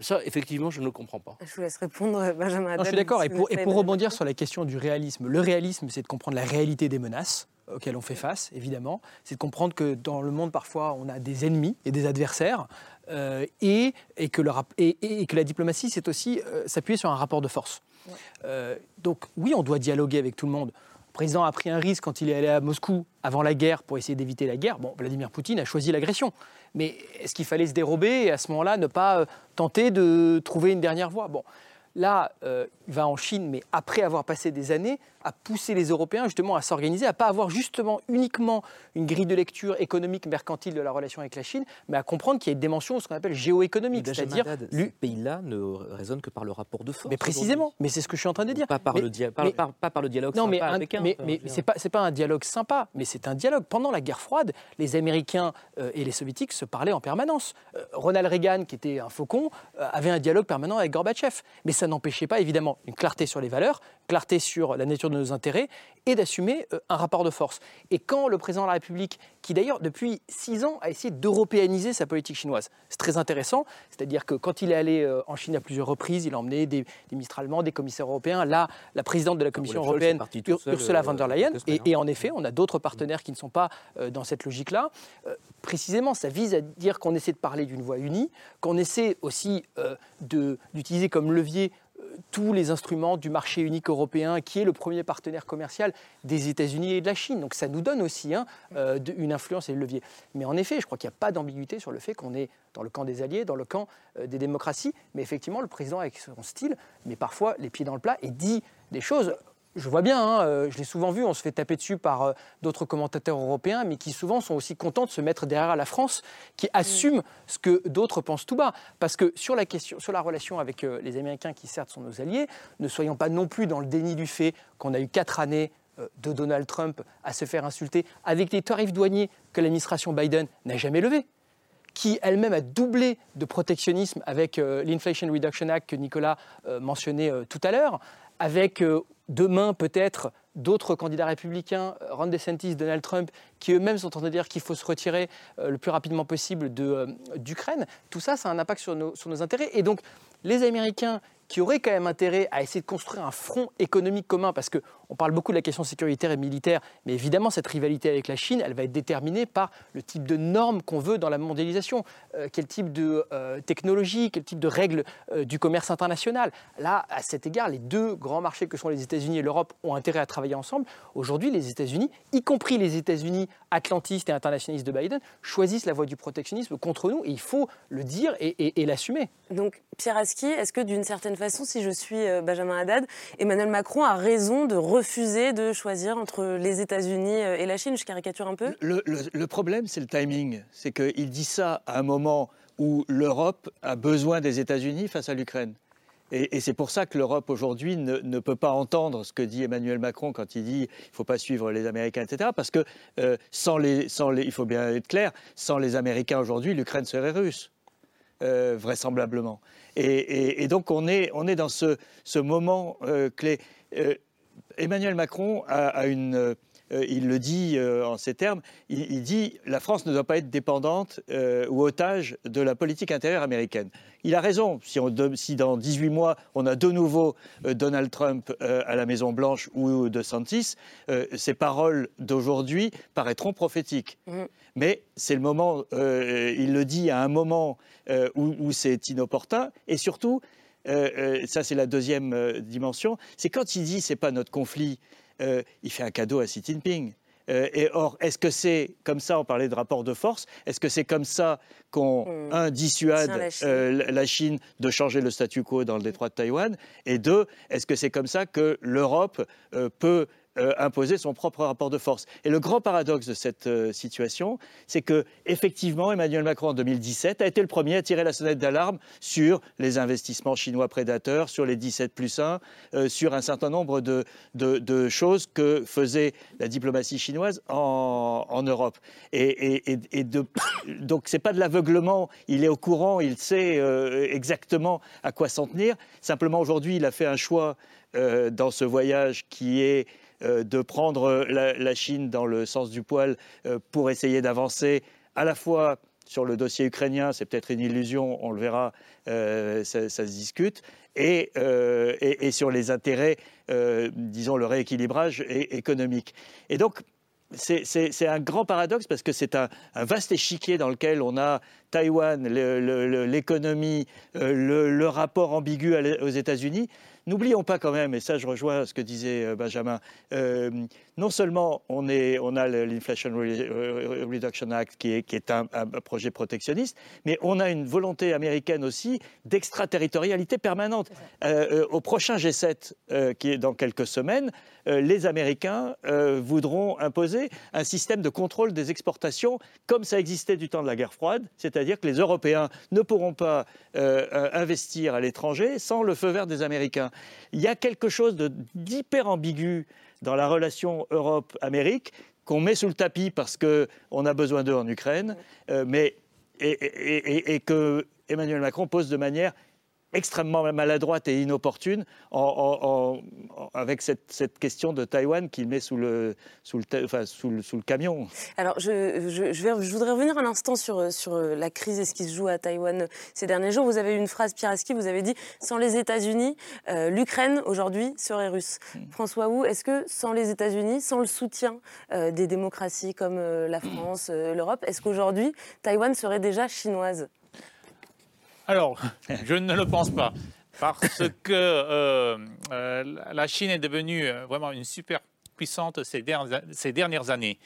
ça, effectivement, je ne le comprends pas. Je vous laisse répondre, Benjamin. je suis d'accord. Et pour, rebondir sur la question du réalisme, le réalisme, c'est de comprendre la réalité des menaces auxquelles on fait face, évidemment. C'est de comprendre que dans le monde, parfois, on a des ennemis et des adversaires. Euh, et, que la diplomatie, c'est aussi euh, s'appuyer sur un rapport de force. Euh, donc oui, on doit dialoguer avec tout le monde. Le président a pris un risque quand il est allé à Moscou avant la guerre pour essayer d'éviter la guerre. Bon, Vladimir Poutine a choisi l'agression. Mais est-ce qu'il fallait se dérober et à ce moment-là ne pas euh, tenter de trouver une dernière voie? Bon, là, euh, il va en Chine, mais après avoir passé des années à pousser les Européens justement à s'organiser, à pas avoir justement uniquement une grille de lecture économique mercantile de la relation avec la Chine, mais à comprendre qu'il y a une dimension ce qu'on appelle géoéconomique, c'est-à-dire ce pays-là ne raisonne que par le rapport de force. Mais précisément, mais c'est ce que je suis en train de dire. Pas par, le, par le dialogue non, sympa mais, mais, mais, c'est pas c'est pas un dialogue sympa, mais c'est un dialogue. Pendant la guerre froide, les Américains euh, et les Soviétiques se parlaient en permanence. Euh, Ronald Reagan, qui était un faucon, euh, avait un dialogue permanent avec Gorbatchev, mais ça n'empêchait pas évidemment une clarté sur les valeurs, clarté sur la nature de nos intérêts et d'assumer euh, un rapport de force. Et quand le président de la République, qui d'ailleurs depuis six ans a essayé d'européaniser sa politique chinoise, c'est très intéressant, c'est-à-dire que quand il est allé euh, en Chine à plusieurs reprises, il a emmené des, ministres allemands, des commissaires européens, là, la présidente de la Commission européenne, Ursula von der Leyen, et, et, en effet, on a d'autres partenaires qui ne sont pas euh, dans cette logique-là. précisément, ça vise à dire qu'on essaie de parler d'une voix unie, qu'on essaie aussi d'utiliser comme levier tous les instruments du marché unique européen, qui est le premier partenaire commercial des États-Unis et de la Chine. Donc ça nous donne aussi hein, euh, une influence et le levier. Mais en effet, je crois qu'il n'y a pas d'ambiguïté sur le fait qu'on est dans le camp des alliés, dans le camp euh, des démocraties. Mais effectivement, le président, avec son style, met parfois les pieds dans le plat et dit des choses je vois bien, hein, euh, je l'ai souvent vu, on se fait taper dessus par euh, d'autres commentateurs européens, mais qui souvent sont aussi contents de se mettre derrière la France, qui assument ce que d'autres pensent tout bas. Parce que sur la, question, sur la relation avec euh, les Américains, qui certes sont nos alliés, ne soyons pas non plus dans le déni du fait qu'on a eu quatre années de Donald Trump à se faire insulter, avec des tarifs douaniers que l'administration Biden n'a jamais levés qui elle-même a doublé de protectionnisme avec l'Inflation Reduction Act que Nicolas mentionnait tout à l'heure, avec demain peut-être d'autres candidats républicains, euh, Ron DeSantis, Donald Trump, qui eux-mêmes sont en train de dire qu'il faut se retirer euh, le plus rapidement possible euh, d'Ukraine, tout ça, ça a un impact sur nos, intérêts. Et donc, les Américains qui auraient quand même intérêt à essayer de construire un front économique commun, parce qu'on parle beaucoup de la question sécuritaire et militaire, mais évidemment, cette rivalité avec la Chine, elle va être déterminée par le type de normes qu'on veut dans la mondialisation, euh, quel type de euh, technologie, quel type de règles euh, du commerce international. Là, à cet égard, les deux grands marchés que sont les États-Unis et l'Europe ont intérêt à travailler ensemble. Aujourd'hui, les États-Unis, y compris les États-Unis atlantistes et internationalistes de Biden, choisissent la voie du protectionnisme contre nous, et il faut le dire et, l'assumer. Donc, Pierre Aski, est-ce que d'une certaine façon, si je suis Benjamin Haddad, Emmanuel Macron a raison de refuser de choisir entre les États-Unis euh, et la Chine Je caricature un peu Le, problème, c'est le timing. C'est qu'il dit ça à un moment où l'Europe a besoin des États-Unis face à l'Ukraine. Et, c'est pour ça que l'Europe aujourd'hui ne, peut pas entendre ce que dit Emmanuel Macron quand il dit il ne faut pas suivre les Américains, etc. Parce que euh, sans les, il faut bien être clair, sans les Américains aujourd'hui, l'Ukraine serait russe. vraisemblablement. Et, donc on est, on est dans ce moment clé. Emmanuel Macron a une euh, il le dit euh, en ces termes, il, dit la France ne doit pas être dépendante euh, ou otage de la politique intérieure américaine. Il a raison, si, si dans 18 mois on a de nouveau Donald Trump à la Maison-Blanche ou de Santis, ces paroles d'aujourd'hui paraîtront prophétiques. Mmh. Mais c'est le moment, il le dit à un moment où, où c'est inopportun, et surtout, ça c'est la deuxième dimension, c'est quand il dit c'est pas notre conflit, euh, il fait un cadeau à Xi Jinping. Euh, et or, est-ce que c'est comme ça, on parlait de rapport de force, est-ce que c'est comme ça qu'on, hmm. un, dissuade euh, la Chine. de changer le statu quo dans le détroit de Taïwan? Et deux, est-ce que c'est comme ça que l'Europe peut euh, imposer son propre rapport de force. Et le grand paradoxe de cette euh, situation, c'est que effectivement, Emmanuel Macron en 2017 a été le premier à tirer la sonnette d'alarme sur les investissements chinois prédateurs, sur les 17 plus 1, euh, sur un certain nombre de, choses que faisait la diplomatie chinoise en, Europe. Et, et, et de, donc c'est pas de l'aveuglement, il est au courant, il sait exactement à quoi s'en tenir. Simplement aujourd'hui, il a fait un choix dans ce voyage qui est de prendre la, Chine dans le sens du poil euh, pour essayer d'avancer à la fois sur le dossier ukrainien, c'est peut-être une illusion, on le verra, euh, ça, se discute, et, sur les intérêts, disons, le rééquilibrage économique. Et donc, c'est un grand paradoxe parce que c'est un, vaste échiquier dans lequel on a Taïwan, l'économie, le, rapport ambigu aux États-Unis. N'oublions pas quand même, et ça je rejoins ce que disait euh, Benjamin, euh, non seulement on, est, on a l'Inflation Reduction Act qui est, qui est un, projet protectionniste, mais on a une volonté américaine aussi d'extraterritorialité permanente. Euh, au prochain G7, qui est dans quelques semaines, les Américains voudront imposer un système de contrôle des exportations comme ça existait du temps de la guerre froide, c'est-à-dire que les Européens ne pourront pas investir à l'étranger sans le feu vert des Américains. Il y a quelque chose d'hyper ambigu dans la relation Europe-Amérique qu'on met sous le tapis parce qu'on a besoin d'eux en Ukraine, euh, mais, et, et, que Emmanuel Macron pose de manière extrêmement maladroite et inopportune avec cette, question de Taïwan qu'il met sous le, sous, le, sous, le, camion. Alors, je, je, vais, je, voudrais revenir un instant sur, sur la crise et ce qui se joue à Taïwan ces derniers jours. Vous avez eu une phrase, Pierre Aski, vous avez dit « Sans les États-Unis, euh, l'Ukraine, aujourd'hui, serait russe hmm. François Wu, est-ce que sans les États-Unis, sans le soutien euh, des démocraties comme euh, la France, l'Europe, est-ce qu'aujourd'hui, Taïwan serait déjà chinoise? Alors, je ne le pense pas. Parce que euh, euh, la Chine est devenue euh, vraiment une super puissante ces dernières, années.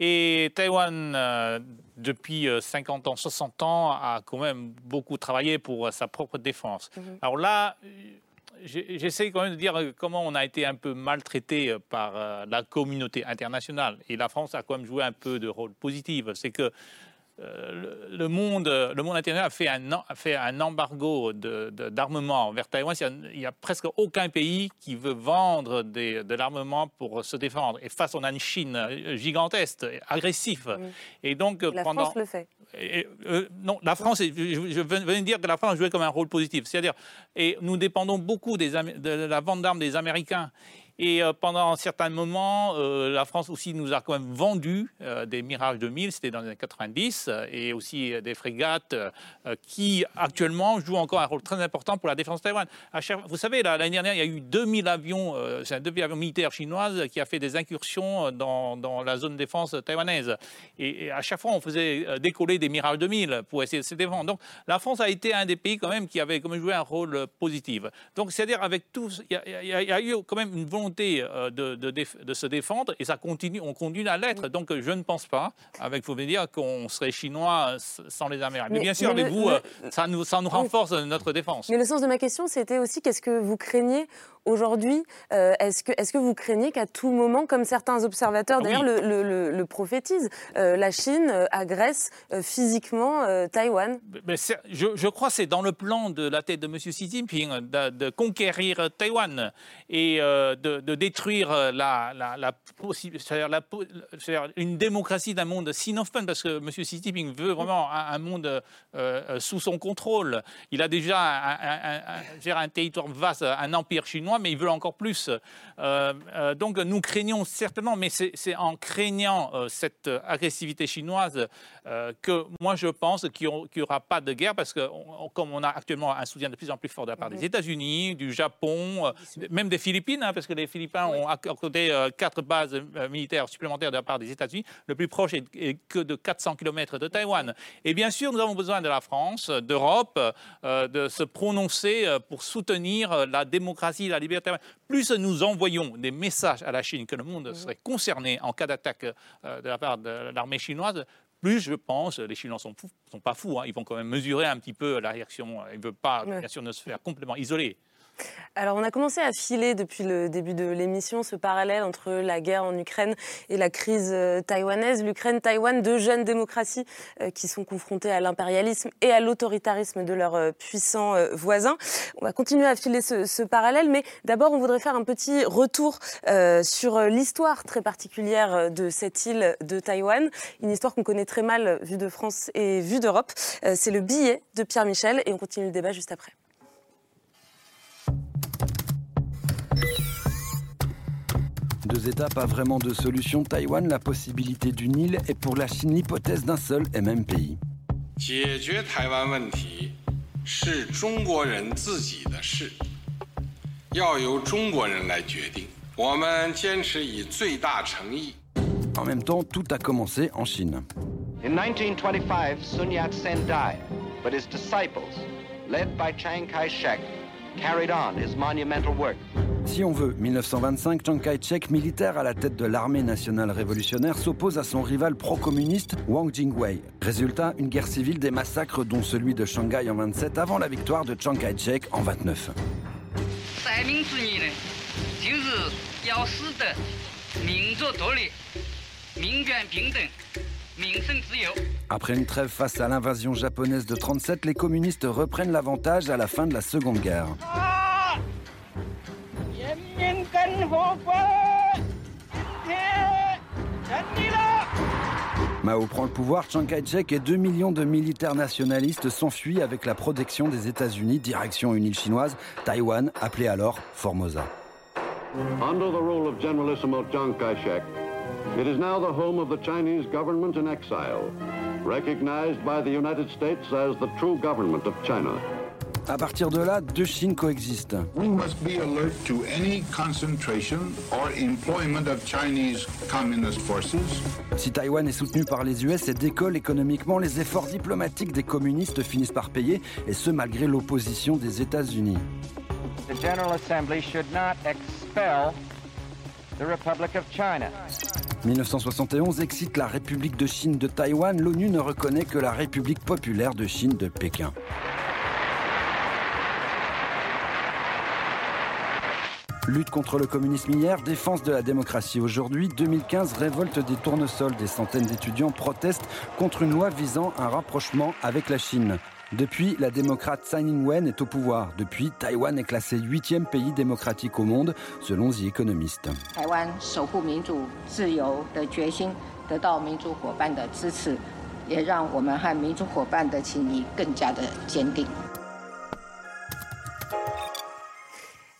Et Taïwan, depuis 50 ans, 60 ans, a quand même beaucoup travaillé pour sa propre défense. Mhm. Alors là, j'essaie quand même de dire comment on a été un peu maltraité par la communauté internationale. Et la France a quand même joué un peu de rôle positif. C'est que euh, le, monde, le monde intérieur a fait un, a fait un embargo d'armement de, vers Taïwan. Il n'y a, presque aucun pays qui veut vendre de l'armement pour se défendre. Et face, on a une Chine gigantesque, agressive. Et donc, la pendant, France le fait. Euh, non, la France, je, je venais de dire que la France jouait comme un rôle positif. C'est-à-dire, et nous dépendons beaucoup des, de la vente d'armes des Américains. Et euh, pendant un certain moment, euh, la France aussi nous a quand même vendu euh, des Mirage 2000, c'était dans les années 90, et aussi des frégates qui actuellement jouent encore un rôle très important pour la défense de Taïwan. vous savez, l'année dernière, il y a eu 2000 avions, c'est un 2000 avions militaires chinoises qui a fait des incursions dans, la zone défense taïwanaise. Et, à chaque fois, on faisait décoller des Mirage 2000 pour essayer de se défendre. Donc la France a été un des pays quand même qui avait quand même joué un rôle positif. Donc c'est-à-dire avec tout, il y, y, a eu quand même une volonté euh, de, de, se défendre et ça continue, on continue à l'être. Donc je ne pense pas, avec vous dire, qu'on serait chinois sans les Américains. Mais, bien sûr, avec vous, euh, ça, nous, ça nous renforce notre défense. Mais le sens de ma question, c'était aussi qu'est-ce que vous craignez Aujourd'hui, euh, est-ce que, est que vous craignez qu'à tout moment, comme certains observateurs ah d'ailleurs le, le, prophétisent, euh, la Chine euh, agresse physiquement Taïwan? Mais je, je, crois que c'est dans le plan de la tête de M. Xi Jinping de, de conquérir Taïwan et de, de, détruire la, la, la, une démocratie d'un monde sinophone, parce que M. Xi Jinping veut vraiment un, monde sous son contrôle. Il a déjà un, un, territoire vaste, un empire chinois, mais il veut encore plus. donc nous craignons certainement, mais c'est en craignant cette agressivité chinoise que moi je pense qu'il n'y aura pas de guerre, parce que comme on a actuellement un soutien de plus en plus fort de la part des États-Unis, du Japon, euh, même des Philippines, hein, parce que les Philippins ont accordé euh, quatre bases euh, militaires supplémentaires de la part des États-Unis. Le plus proche est, que de 400 km de Taïwan. Et bien sûr, nous avons besoin de la France, d'Europe, de se prononcer pour soutenir la démocratie, la liberté. Plus nous envoyons des messages à la Chine que le monde serait concerné en cas d'attaque de la part de l'armée chinoise, plus, je pense, les Chinois sont, fous, sont pas fous, hein. ils vont quand même mesurer un petit peu la réaction. Ils ne veulent pas, bien sûr, ne se faire complètement isoler. Alors, on a commencé à filer depuis le début de l'émission ce parallèle entre la guerre en Ukraine et la crise euh, taïwanaise. L'Ukraine, Taïwan, deux jeunes démocraties euh, qui sont confrontées à l'impérialisme et à l'autoritarisme de leurs euh, puissants voisins. On va continuer à filer ce, parallèle, mais d'abord, on voudrait faire un petit retour sur l'histoire très particulière de cette île de Taïwan. Une histoire qu'on connaît très mal vue de France et vue d'Europe. C'est le billet de Pierre Michel et on continue le débat juste après. Deux États, pas vraiment de solution. Taïwan, la possibilité d'une île, et pour la Chine, l'hypothèse d'un seul et même pays. En même temps, tout a commencé en Chine. In 1925, Sun Yat-sen died, but his disciples, led by Chiang Kai-shek, carried on his monumental work. Si on veut, 1925, Chiang Kai-shek, militaire à la tête de l'armée nationale révolutionnaire, s'oppose à son rival pro-communiste Wang Jingwei. Résultat, une guerre civile des massacres dont celui de Shanghai en 27 avant la victoire de Chiang Kai-shek en 29. Après une trêve face à l'invasion japonaise de 37, les communistes reprennent l'avantage à la fin de la Seconde Guerre. Mao prend le pouvoir, Chiang Kai-shek et 2 millions de militaires nationalistes s'enfuient avec la protection des États-Unis, direction une île chinoise, Taïwan, appelée alors Formosa. Under the rule of Generalissimo Chiang Kai-shek, it is now the home of the Chinese government in exile, recognized by the United States as the true government of China. À partir de là, deux Chines coexistent. We must be alert to any concentration or employment of Chinese communist forces. Si Taïwan est soutenu par les US et décolle économiquement, les efforts diplomatiques des communistes finissent par payer, et ce malgré l'opposition des États-Unis. The General Assembly should not expel the Republic of China. 1971 excite la République de Chine de Taïwan, l'ONU ne reconnaît que la République populaire de Chine de Pékin. Lutte contre le communisme hier, défense de la démocratie aujourd'hui. 2015, révolte des tournesols. Des centaines d'étudiants protestent contre une loi visant un rapprochement avec la Chine. Depuis, la démocrate Tsai Ing-wen est au pouvoir. Depuis, Taïwan est classé huitième pays démocratique au monde, selon The Economist.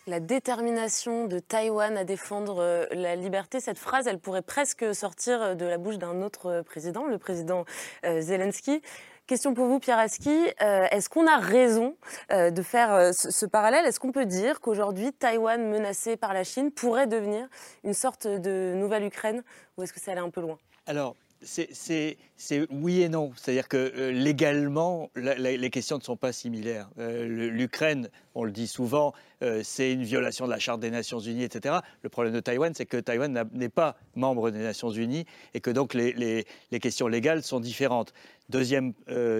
la détermination de Taïwan à défendre euh, la liberté. Cette phrase, elle pourrait presque sortir euh, de la bouche d'un autre euh, président, le président Zelensky. Question pour vous, Pierre Aski. Est-ce qu'on a raison de faire ce, parallèle? Est-ce qu'on peut dire qu'aujourd'hui, Taïwan menacé par la Chine pourrait devenir une sorte de nouvelle Ukraine Ou est-ce que ça allait un peu loin? C'est oui et non. C'est-à-dire que euh, légalement, les questions ne sont pas similaires. Euh, L'Ukraine, on le dit souvent, euh, c'est une violation de la Charte des Nations Unies, etc. Le problème de Taïwan, c'est que Taïwan n'est pas membre des Nations Unies et que donc les, questions légales sont différentes. Deuxième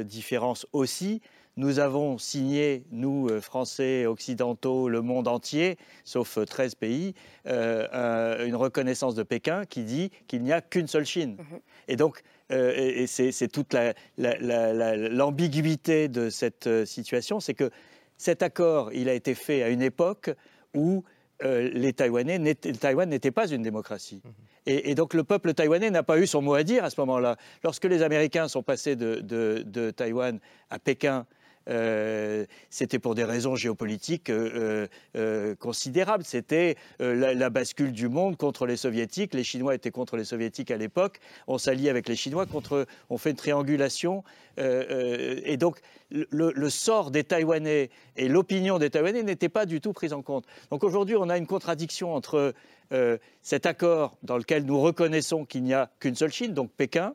différence aussi, nous avons signé, nous, Français, Occidentaux, le monde entier, sauf 13 euh, pays, une reconnaissance de Pékin qui dit qu'il n'y a qu'une seule Chine. Mhm. Et donc, et c'est toute l'ambiguïté de cette situation, c'est que cet accord, il a été fait à une époque où les Taïwanais Taïwan n'était pas une démocratie. Mhm. Et, donc le peuple taïwanais n'a pas eu son mot à dire à ce moment-là. Lorsque les Américains sont passés de, de Taïwan à Pékin euh, c'était pour des raisons géopolitiques euh, euh, considérables. C'était la, bascule du monde contre les soviétiques. Les Chinois étaient contre les soviétiques à l'époque. On s'allie avec les Chinois contre. On fait une triangulation. et donc le, sort des Taïwanais et l'opinion des Taïwanais n'étaient pas du tout pris en compte. Donc aujourd'hui, on a une contradiction entre cet accord dans lequel nous reconnaissons qu'il n'y a qu'une seule Chine, donc Pékin,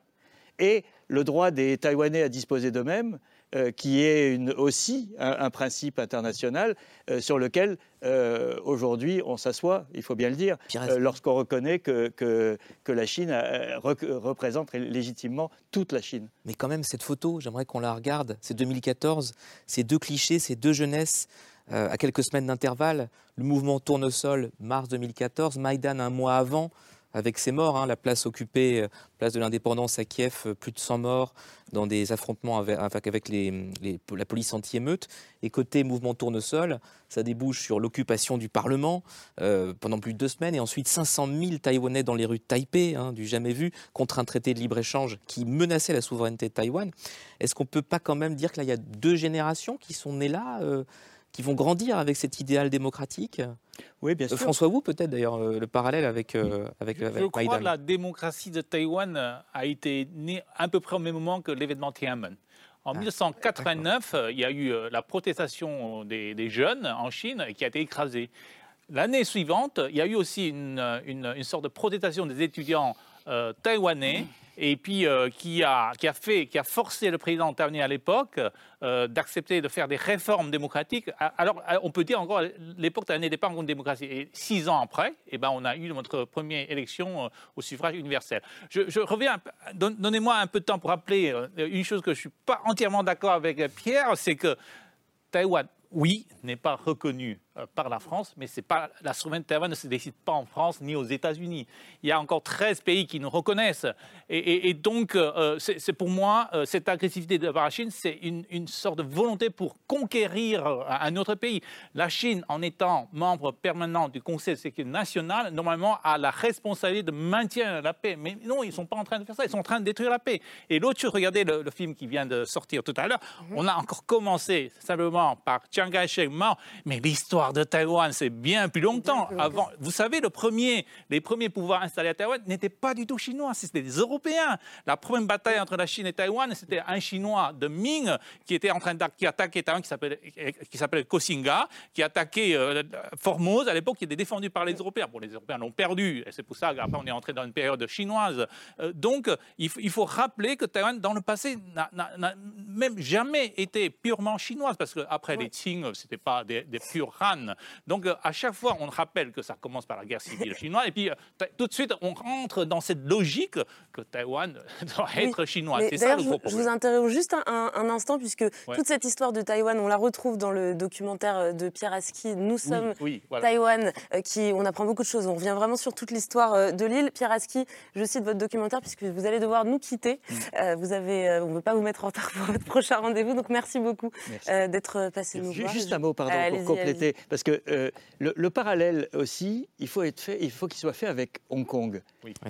et le droit des Taïwanais à disposer d'eux-mêmes. Euh, qui est aussi un, principe international euh, sur lequel euh, aujourd'hui on s'assoit, il faut bien le dire, lorsqu'on reconnaît que, que, la Chine représente légitimement toute la Chine. Mais quand même, cette photo, j'aimerais qu'on la regarde, c'est 2014, ces deux clichés, ces deux jeunesses. à quelques semaines d'intervalle, le mouvement Tournesol, mars 2014, Maïdan un mois avant, avec ses morts, hein, la place occupée, euh, place de l'indépendance à Kiev, euh, plus de 100 morts dans des affrontements avec, la police anti-émeute. Et côté mouvement Tournesol, ça débouche sur l'occupation du Parlement euh, pendant plus de deux semaines et ensuite 500 000 Taïwanais dans les rues de Taipei, hein, du jamais vu, contre un traité de libre-échange qui menaçait la souveraineté de Taïwan. Est-ce qu'on ne peut pas quand même dire qu'il y a deux générations qui sont nées là qui vont grandir avec cet idéal démocratique oui, bien euh, sûr. François Wu, peut-être d'ailleurs, euh, le parallèle avec, euh, avec, Je crois que la démocratie de Taïwan a été née à peu près au même moment que l'événement Tiananmen. En 1989, ah, il y a eu la protestation des, jeunes en Chine qui a été écrasée. L'année suivante, il y a eu aussi une, une, sorte de protestation des étudiants taïwanais et puis euh, qui, a, qui, a fait, qui a forcé le président taïwanais à l'époque euh, d'accepter de faire des réformes démocratiques. Alors, euh, on peut dire encore, l'époque taïwanaise n'était pas encore une démocratie. Et six ans après, eh ben, on a eu notre première élection au suffrage universel. Je, reviens, donnez-moi un peu de temps pour rappeler une chose que je ne suis pas entièrement d'accord avec Pierre, c'est que Taïwan, oui, n'est pas reconnu euh, par la France, mais c'est pas la souveraineté de Taïwan ne se décide pas en France ni aux États-Unis. Il y a encore 13 pays qui nous reconnaissent. Et, donc, euh, c'est pour moi, euh, cette agressivité de la Chine, c'est une, sorte de volonté pour conquérir un autre pays. La Chine, en étant membre permanent du Conseil de sécurité nationale, normalement a la responsabilité de maintenir la paix. Mais non, ils ne sont pas en train de faire ça, ils sont en train de détruire la paix. Et l'autre chose, regardez le, film qui vient de sortir tout à l'heure, mhm. on a encore commencé simplement par Chiang Kai-shek mort, mais l'histoire de Taïwan, c'est bien plus longtemps. Avant, vous savez, le premier, les premiers pouvoirs installés à Taïwan n'étaient pas du tout chinois, c'était des Européens. La première bataille entre la Chine et Taïwan, c'était un Chinois de Ming qui était en train d'attaquer Taïwan, qui s'appelait Kosinga, qui attaquait euh, Formose à l'époque, qui était défendu par les Européens. Bon, les Européens l'ont perdu, et c'est pour ça qu'après on est entré dans une période chinoise. Euh, donc, il, il, faut rappeler que Taïwan, dans le passé, n'a même jamais été purement chinoise, parce qu'après les Qing, c'était pas des, des purs Donc euh, à chaque fois, on rappelle que ça commence par la guerre civile chinoise, et puis euh, tout de suite, on rentre dans cette logique que Taïwan doit être chinois. C'est ça le gros problème. Je vous interromps juste un, instant, puisque toute cette histoire de Taïwan, on la retrouve dans le documentaire euh, de Pierre Aski, Nous sommes Taïwan, qui, on apprend beaucoup de choses. On revient vraiment sur toute l'histoire de l'île. Pierre Aski, je cite votre documentaire, puisque vous allez devoir nous quitter. Mm. vous avez, on ne veut pas vous mettre en retard pour votre prochain rendez-vous, donc merci beaucoup d'être passé nous voir. Juste un mot, pardon, pour compléter. Parce que euh, le, parallèle aussi, il faut être fait, il faut qu'il soit fait avec Hong Kong.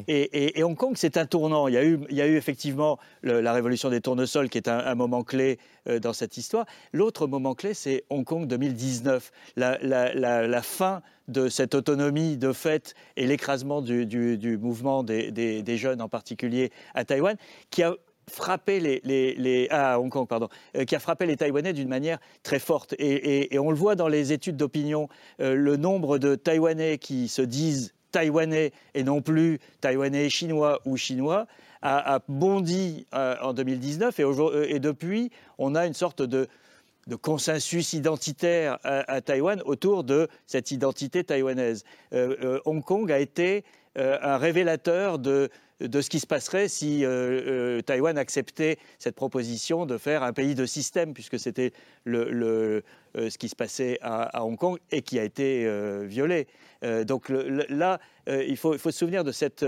Et, Hong Kong, c'est un tournant. Il y a eu, il y a eu effectivement la révolution des tournesols, qui est un, moment clé euh, dans cette histoire. L'autre moment clé, c'est Hong Kong 2019, la, la, fin de cette autonomie de fait et l'écrasement du, du, mouvement des, des, des, jeunes en particulier à Taïwan, qui a frappé les, les, ah, Hong Kong, pardon, euh, qui a frappé les Taïwanais d'une manière très forte. Et, on le voit dans les études d'opinion, euh, le nombre de Taïwanais qui se disent taïwanais et non plus taïwanais chinois ou chinois a, bondi euh, en 2019 et, et, depuis on a une sorte de, de consensus identitaire à, Taïwan autour de cette identité taïwanaise. Hong Kong a été un révélateur de, de ce qui se passerait si euh, euh, Taïwan acceptait cette proposition de faire un pays de système, puisque c'était euh, ce qui se passait à, Hong Kong et qui a été violé. donc là, il faut, se souvenir de cette,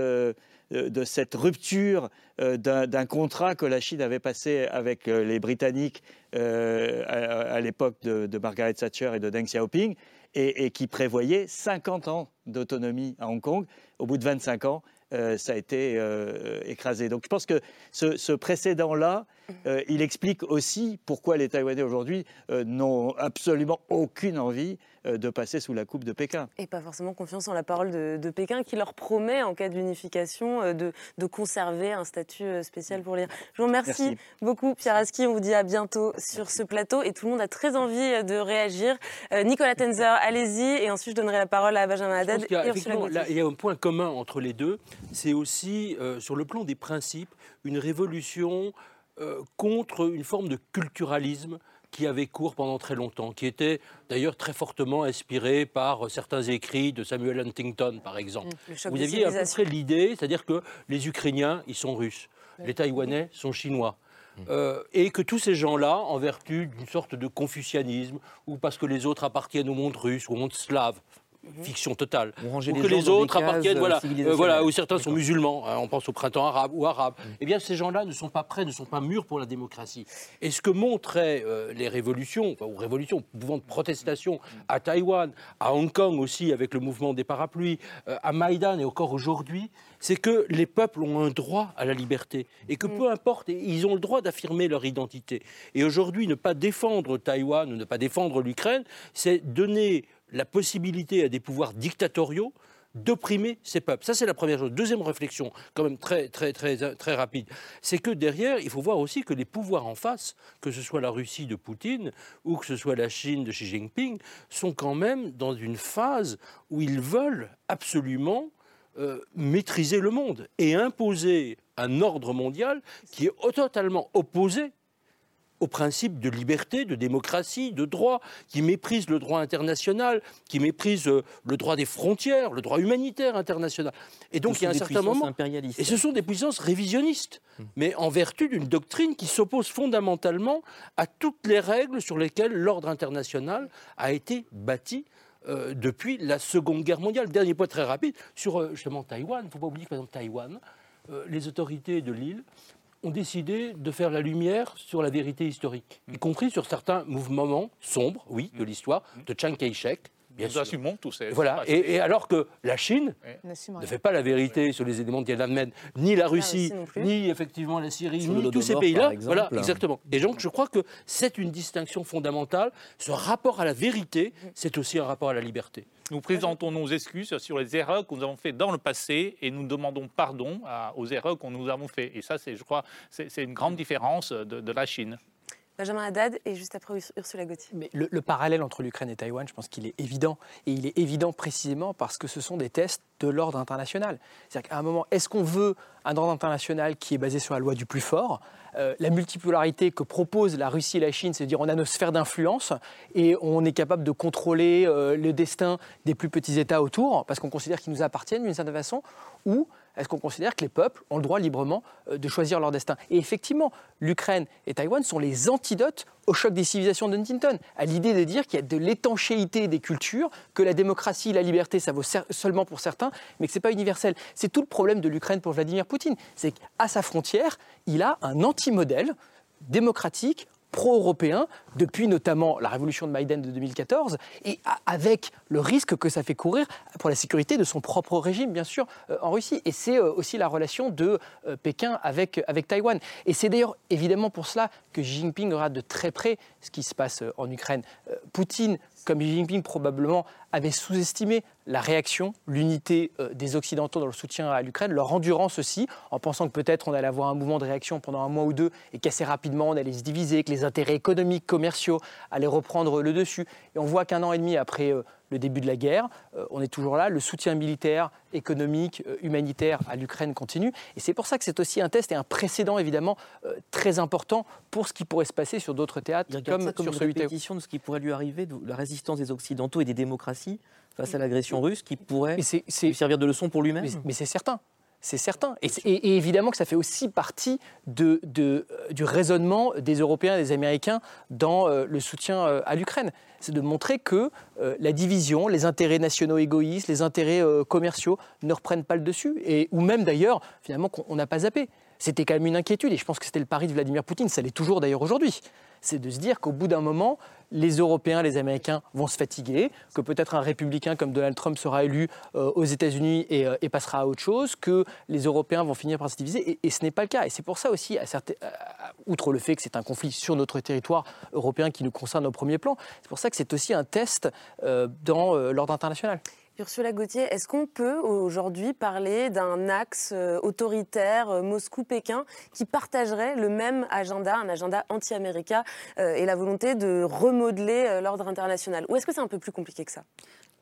rupture d'un contrat que la Chine avait passé avec les Britanniques à, l'époque de, Margaret Thatcher et de Deng Xiaoping et, qui prévoyait 50 ans d'autonomie à Hong Kong. Au bout de 25 ans, euh, ça a été euh, écrasé. Donc je pense que ce, précédent-là, euh, il explique aussi pourquoi les Taïwanais aujourd'hui n'ont absolument aucune envie de passer sous la coupe de Pékin. Et pas forcément confiance en la parole de, Pékin qui leur promet, en cas d'unification, de, conserver un statut spécial pour l'Iran. Je vous remercie beaucoup, Pierre Aski. On vous dit à bientôt sur ce plateau. Et tout le monde a très envie de réagir. Nicolas Tenzer, allez-y. Et ensuite, je donnerai la parole à Benjamin Haddad. Il y, il y a un point commun entre les deux c'est aussi, euh, sur le plan des principes, une révolution euh, contre une forme de culturalisme qui avait cours pendant très longtemps, qui était d'ailleurs très fortement inspiré par certains écrits de Samuel Huntington, par exemple. Mmh, Vous aviez à peu près l'idée, c'est-à-dire que les Ukrainiens, ils sont russes, les Taïwanais sont chinois. Mmh. Euh, et que tous ces gens-là, en vertu d'une sorte de confucianisme, ou parce que les autres appartiennent au monde russe ou au monde slave. Fiction totale. Ou que les autres appartiennent, voilà, euh, voilà, où certains sont musulmans, hein, on pense au printemps arabe ou arabe. Mhm. Eh bien, ces gens-là ne sont pas prêts, ne sont pas mûrs pour la démocratie. Et ce que montraient euh, les révolutions, ou révolutions, mouvements de protestation à Taïwan, à Hong Kong aussi, avec le mouvement des parapluies, euh, à Maïdan et encore aujourd'hui, c'est que les peuples ont un droit à la liberté et que mhm. peu importe, ils ont le droit d'affirmer leur identité. Et aujourd'hui, ne pas défendre Taïwan ou ne pas défendre l'Ukraine, c'est donner la possibilité à des pouvoirs dictatoriaux d'opprimer ces peuples. Ça, c'est la première chose. Deuxième réflexion, quand même très, très, très, très rapide, c'est que derrière, il faut voir aussi que les pouvoirs en face, que ce soit la Russie de Poutine ou que ce soit la Chine de Xi Jinping, sont quand même dans une phase où ils veulent absolument euh, maîtriser le monde et imposer un ordre mondial qui est totalement opposé au principe de liberté, de démocratie, de droit, qui méprise le droit international, qui méprise euh, le droit des frontières, le droit humanitaire international. Et donc il y a un certain moment, et ce sont des puissances révisionnistes, hum. mais en vertu d'une doctrine qui s'oppose fondamentalement à toutes les règles sur lesquelles l'ordre international a été bâti. Euh, depuis la Seconde Guerre mondiale. Dernier point très rapide sur euh, justement Taïwan. Il ne faut pas oublier que par exemple Taïwan, les autorités de l'île ont décidé de faire la lumière sur la vérité historique, y compris sur certains mouvements sombres, oui, de l'histoire, de Chiang Kai-shek, Bien Nous assumons tous ces. Voilà. Et, alors que la Chine ne fait pas la vérité sur les éléments Tiananmen, ni la Russie, ni effectivement la Syrie, ni tous ces pays-là. Voilà, exactement. Et donc, je crois que c'est une distinction fondamentale. Ce rapport à la vérité, c'est aussi un rapport à la liberté. Nous présentons nos excuses sur les erreurs que nous avons faites dans le passé et nous demandons pardon aux erreurs que nous avons faites. Et ça, c'est, je crois, c'est une grande différence de la Chine. Benjamin Haddad et juste après Ursula Gauthier. Mais le, parallèle entre l'Ukraine et Taïwan, je pense qu'il est évident. Et il est évident précisément parce que ce sont des tests de l'ordre international. C'est-à-dire qu'à un moment, est-ce qu'on veut un ordre international qui est basé sur la loi du plus fort? Euh, La multipolarité que propose la Russie et la Chine, c'est à dire on a nos sphères d'influence et on est capable de contrôler euh, le destin des plus petits États autour parce qu'on considère qu'ils nous appartiennent d'une certaine façon, ou est-ce qu'on considère que les peuples ont le droit librement euh, de choisir leur destin? Et effectivement, l'Ukraine et Taïwan sont les antidotes au choc des civilisations d'Huntington, à l'idée de dire qu'il y a de l'étanchéité des cultures, que la démocratie, la liberté, ça vaut seulement pour certains, mais que ce n'est pas universel. C'est tout le problème de l'Ukraine pour Vladimir Poutine. C'est qu'à sa frontière, il a un anti-modèle démocratique, pro-européen depuis notamment la révolution de Maïden de 2014 et avec le risque que ça fait courir pour la sécurité de son propre régime, bien sûr, euh, en Russie. Et c'est euh, aussi la relation de euh, Pékin avec, avec Taïwan. Et c'est d'ailleurs évidemment pour cela que Xi Jinping aura de très près ce qui se passe en Ukraine. Poutine comme Xi Jinping probablement avait sous-estimé la réaction, l'unité euh, des Occidentaux dans le soutien à l'Ukraine, leur endurance aussi, en pensant que peut-être on allait avoir un mouvement de réaction pendant un mois ou deux et qu'assez rapidement on allait se diviser, que les intérêts économiques, commerciaux allaient reprendre le dessus. Et on voit qu'un an et demi après euh, le début de la guerre. Euh, on est toujours là. Le soutien militaire, économique, euh, humanitaire à l'Ukraine continue. Et c'est pour ça que c'est aussi un test et un précédent, évidemment, euh, très important pour ce qui pourrait se passer sur d'autres théâtres, comme, comme, sur celui de de ce qui pourrait lui arriver, de la résistance des Occidentaux et des démocraties face à l'agression russe, qui pourrait lui servir de leçon pour lui-même. mais c'est certain. C'est certain. Et, évidemment que ça fait aussi partie de, de, du raisonnement des Européens et des Américains dans le soutien à l'Ukraine c'est de montrer que la division, les intérêts nationaux égoïstes, les intérêts commerciaux ne reprennent pas le dessus, et, ou même d'ailleurs, finalement, qu'on n'a pas zappé. C'était quand même une inquiétude, et je pense que c'était le pari de Vladimir Poutine, ça l'est toujours d'ailleurs aujourd'hui. C'est de se dire qu'au bout d'un moment, les Européens, les Américains vont se fatiguer, que peut-être un républicain comme Donald Trump sera élu euh, aux États-Unis euh, et, passera à autre chose, que les Européens vont finir par se diviser. Et, ce n'est pas le cas. Et c'est pour ça aussi, à outre le fait que c'est un conflit sur notre territoire européen qui nous concerne au premier plan, c'est pour ça que c'est aussi un test euh, dans l'ordre international. Ursula Gauthier, est-ce qu'on peut aujourd'hui parler d'un axe euh, autoritaire euh, Moscou-Pékin qui partagerait le même agenda, un agenda anti-américain euh, et la volonté de remodeler l'ordre international? Ou est-ce que c'est un peu plus compliqué que ça?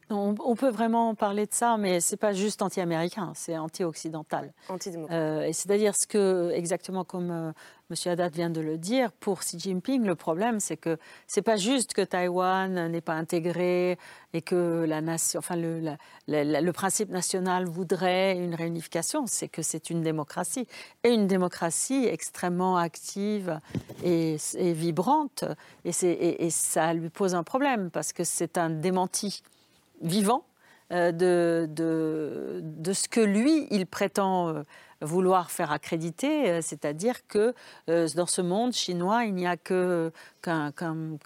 On, peut vraiment parler de ça, mais c'est pas juste anti-américain, c'est anti-occidental. Anti-démocrate. et c'est-à-dire ce que, exactement comme euh, M. Haddad vient de le dire, pour Xi Jinping, le problème, c'est que c'est pas juste que Taïwan n'est pas intégré et que la nation, enfin le, le principe national voudrait une réunification, c'est que c'est une démocratie et une démocratie extrêmement active et, vibrante, et, et ça lui pose un problème parce que c'est un démenti vivant euh, de, ce que lui, il prétend euh, vouloir faire accréditer, euh, c'est-à-dire que dans ce monde chinois, il n'y a qu'un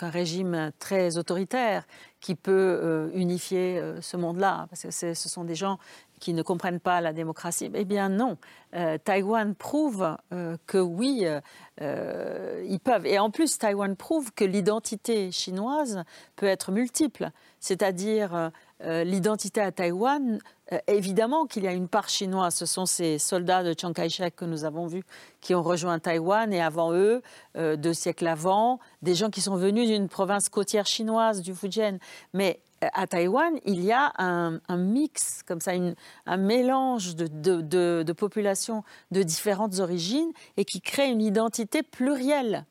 régime très autoritaire qui peut unifier ce monde-là, parce que ce sont des gens qui ne comprennent pas la démocratie. Eh bien non, Taïwan prouve que oui, ils peuvent. Et en plus, Taïwan prouve que l'identité chinoise peut être multiple, c'est-à-dire euh, l'identité à Taïwan, euh, évidemment qu'il y a une part chinoise. Ce sont ces soldats de Chiang Kai-shek que nous avons vus qui ont rejoint Taïwan et avant eux, euh, deux siècles avant, des gens qui sont venus d'une province côtière chinoise, du Fujian. Mais à Taïwan, il y a un, mix, comme ça, un mélange de, de, de populations de différentes origines et qui crée une identité plurielle.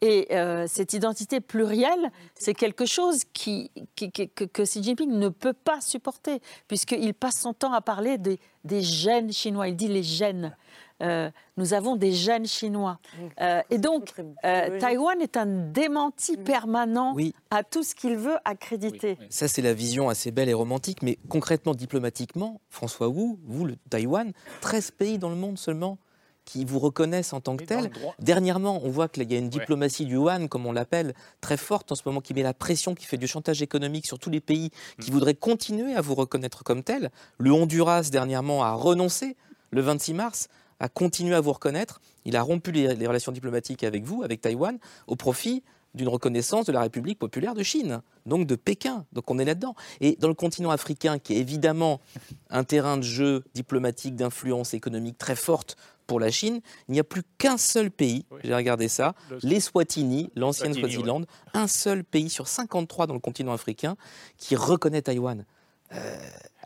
Et euh, cette identité plurielle, c'est quelque chose qui, que, Xi Jinping ne peut pas supporter, puisqu'il passe son temps à parler des, des gènes chinois. Il dit les gènes. Euh, nous avons des gènes chinois. Euh, et donc, Taïwan est un démenti permanent à tout ce qu'il veut accréditer. Ça, c'est la vision assez belle et romantique, mais concrètement, diplomatiquement, François Wu, vous, le Taïwan, 13 pays dans le monde seulement qui vous reconnaissent en tant que tel. Dernièrement, on voit qu'il y a une diplomatie du One, comme on l'appelle, très forte en ce moment, qui met la pression, qui fait du chantage économique sur tous les pays qui mm. voudraient continuer à vous reconnaître comme tel. Le Honduras, dernièrement, a renoncé le 26 mars à continuer à vous reconnaître. Il a rompu les, les relations diplomatiques avec vous, avec Taïwan, au profit d'une reconnaissance de la République populaire de Chine, donc de Pékin. Donc on est là-dedans. Et dans le continent africain, qui est évidemment un terrain de jeu diplomatique, d'influence économique très forte pour la Chine, il n'y a plus qu'un seul pays, j'ai regardé ça, les Swatini, l'ancienne Swaziland, un seul pays sur 53 dans le continent africain qui reconnaît Taïwan. Euh,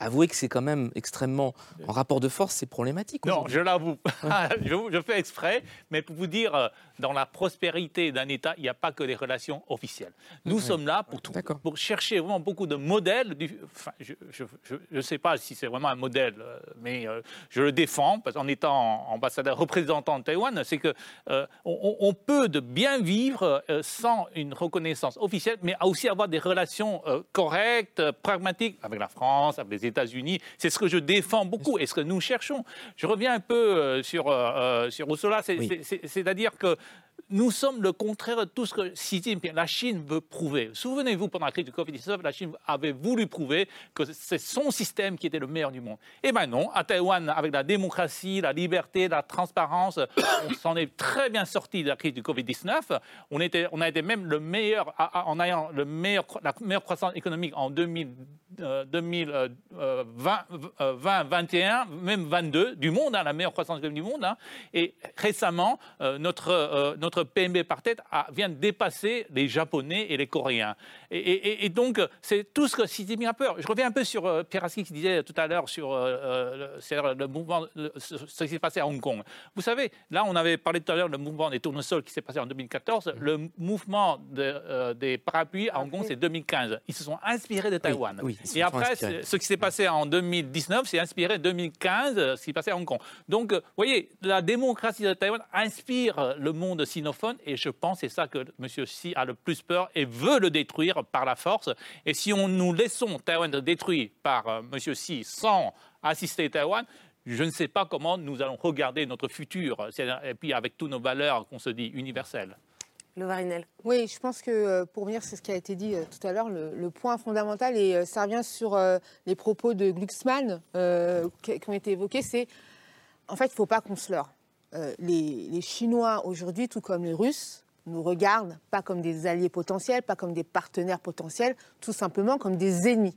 avouez que c'est quand même extrêmement, en rapport de force, c'est problématique. Non, je l'avoue. je, fais exprès, mais pour vous dire, euh, dans la prospérité d'un État, il n'y a pas que les relations officielles. Nous sommes là pour, pour chercher vraiment beaucoup de modèles. Du, enfin, je ne sais pas si c'est vraiment un modèle, euh, mais euh, je le défends parce qu'en étant ambassadeur représentant de Taïwan, c'est que on, on, peut de bien vivre sans une reconnaissance officielle, mais aussi avoir des relations correctes, pragmatiques avec la France, avec les États-Unis. C'est ce que je défends beaucoup et ce que nous cherchons. Je reviens un peu euh, sur, euh, euh, sur Ursula, c'est-à-dire que nous sommes le contraire de tout ce que la Chine veut prouver. Souvenez-vous, pendant la crise du Covid-19, la Chine avait voulu prouver que c'est son système qui était le meilleur du monde. Et maintenant, à Taïwan, avec la démocratie, la liberté, la transparence, on s'en est très bien sorti de la crise du Covid-19. On, a été même le meilleur, en ayant la meilleure croissance économique en 2020, 2021, même 22 du monde, hein, la meilleure croissance économique du monde. Hein. Et récemment, euh, notre, euh, notre PMB par tête vient de dépasser les Japonais et les Coréens. Et, donc, c'est tout ce que Xi a peur. Je reviens un peu sur euh, Pierre qui disait tout à l'heure sur euh, euh, le, mouvement, ce qui s'est passé à Hong Kong. Vous savez, là, on avait parlé tout à l'heure du mouvement des tournesols qui s'est passé en 2014. Mm. Le mouvement des parapluies à Hong Kong, c'est 2015. Ils se sont inspirés de Taïwan. et après, ce qui s'est passé en 2019, c'est inspiré de 2015, ce qui s'est passé à Hong Kong. Donc, vous voyez, la démocratie de Taïwan inspire le monde sino xénophone et je pense que c'est ça que M. Xi a le plus peur et veut le détruire par la force. Et si on nous laissons Taïwan détruit par euh, M. Xi sans assister Taïwan, je ne sais pas comment nous allons regarder notre futur, et puis avec toutes nos valeurs qu'on se dit universelles. Le Varinel. Oui, je pense que euh, pour venir sur ce qui a été dit euh, tout à l'heure, le, point fondamental, et euh, ça revient sur les propos de Glucksmann qui, ont été évoqués, c'est en fait, il ne faut pas qu'on se leurre. Les Chinois aujourd'hui, tout comme les Russes, nous regardent pas comme des alliés potentiels, pas comme des partenaires potentiels, tout simplement comme des ennemis.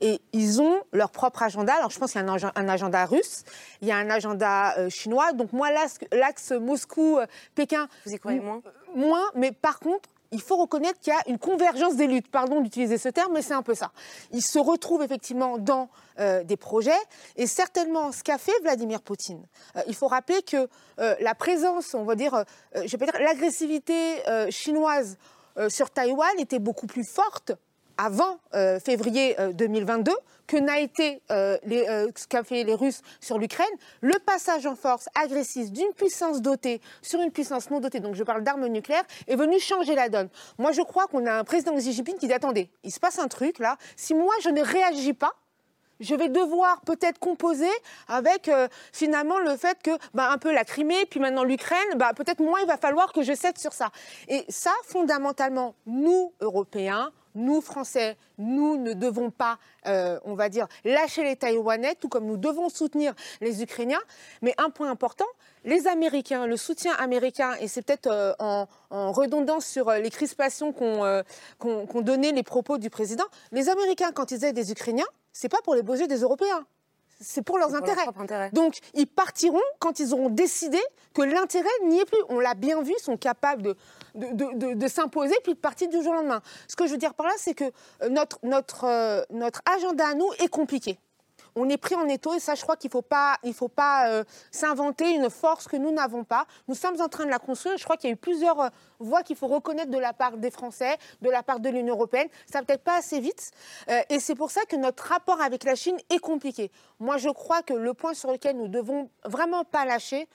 Et ils ont leur propre agenda. Alors je pense qu'il y a un, agenda russe, il y a un agenda euh, chinois. Donc moi, l'axe Moscou-Pékin... Vous y croyez moins? Moins, mais par contre, il faut reconnaître qu'il y a une convergence des luttes. Pardon d'utiliser ce terme, mais c'est un peu ça. Ils se retrouvent effectivement dans euh, des projets, et certainement ce qu'a fait Vladimir Poutine. Euh, il faut rappeler que euh, la présence, on va dire, je vais dire, l'agressivité chinoise sur Taïwan était beaucoup plus forte avant février 2022 que n'a été euh, euh, ce qu'a fait les Russes sur l'Ukraine, le passage en force agressif d'une puissance dotée sur une puissance non dotée, donc je parle d'armes nucléaires, est venu changer la donne. Moi, je crois qu'on a un président Xi Jinping qui dit attendez, il se passe un truc là. Si moi je ne réagis pas, je vais devoir peut-être composer avec euh, finalement le fait que bah, un peu la Crimée, puis maintenant l'Ukraine, bah, peut-être moi il va falloir que je cède sur ça. Et ça, fondamentalement, nous, Européens, nous, Français, nous ne devons pas, euh, on va dire, lâcher les Taïwanais, tout comme nous devons soutenir les Ukrainiens. Mais un point important, les Américains, le soutien américain, et c'est peut-être euh, en, redondance sur euh, les crispations qu'ont donné les propos du président, les Américains, quand ils aident des Ukrainiens, c'est pas pour les beaux yeux des Européens c'est pour leurs intérêts. Donc, ils partiront quand ils auront décidé que l'intérêt n'y est plus. On l'a bien vu, ils sont capables de, de, s'imposer puis de partir du jour au lendemain. Ce que je veux dire par là, c'est que euh, euh, notre agenda à nous est compliqué on est pris en étau et ça, je crois qu'il ne faut pas, euh, s'inventer une force que nous n'avons pas. Nous sommes en train de la construire. Je crois qu'il y a eu plusieurs voies qu'il faut reconnaître de la part des Français, de la part de l'Union européenne. Ça peut-être pas assez vite. Et c'est pour ça que notre rapport avec la Chine est compliqué. Moi, je crois que le point sur lequel nous devons vraiment pas lâcher,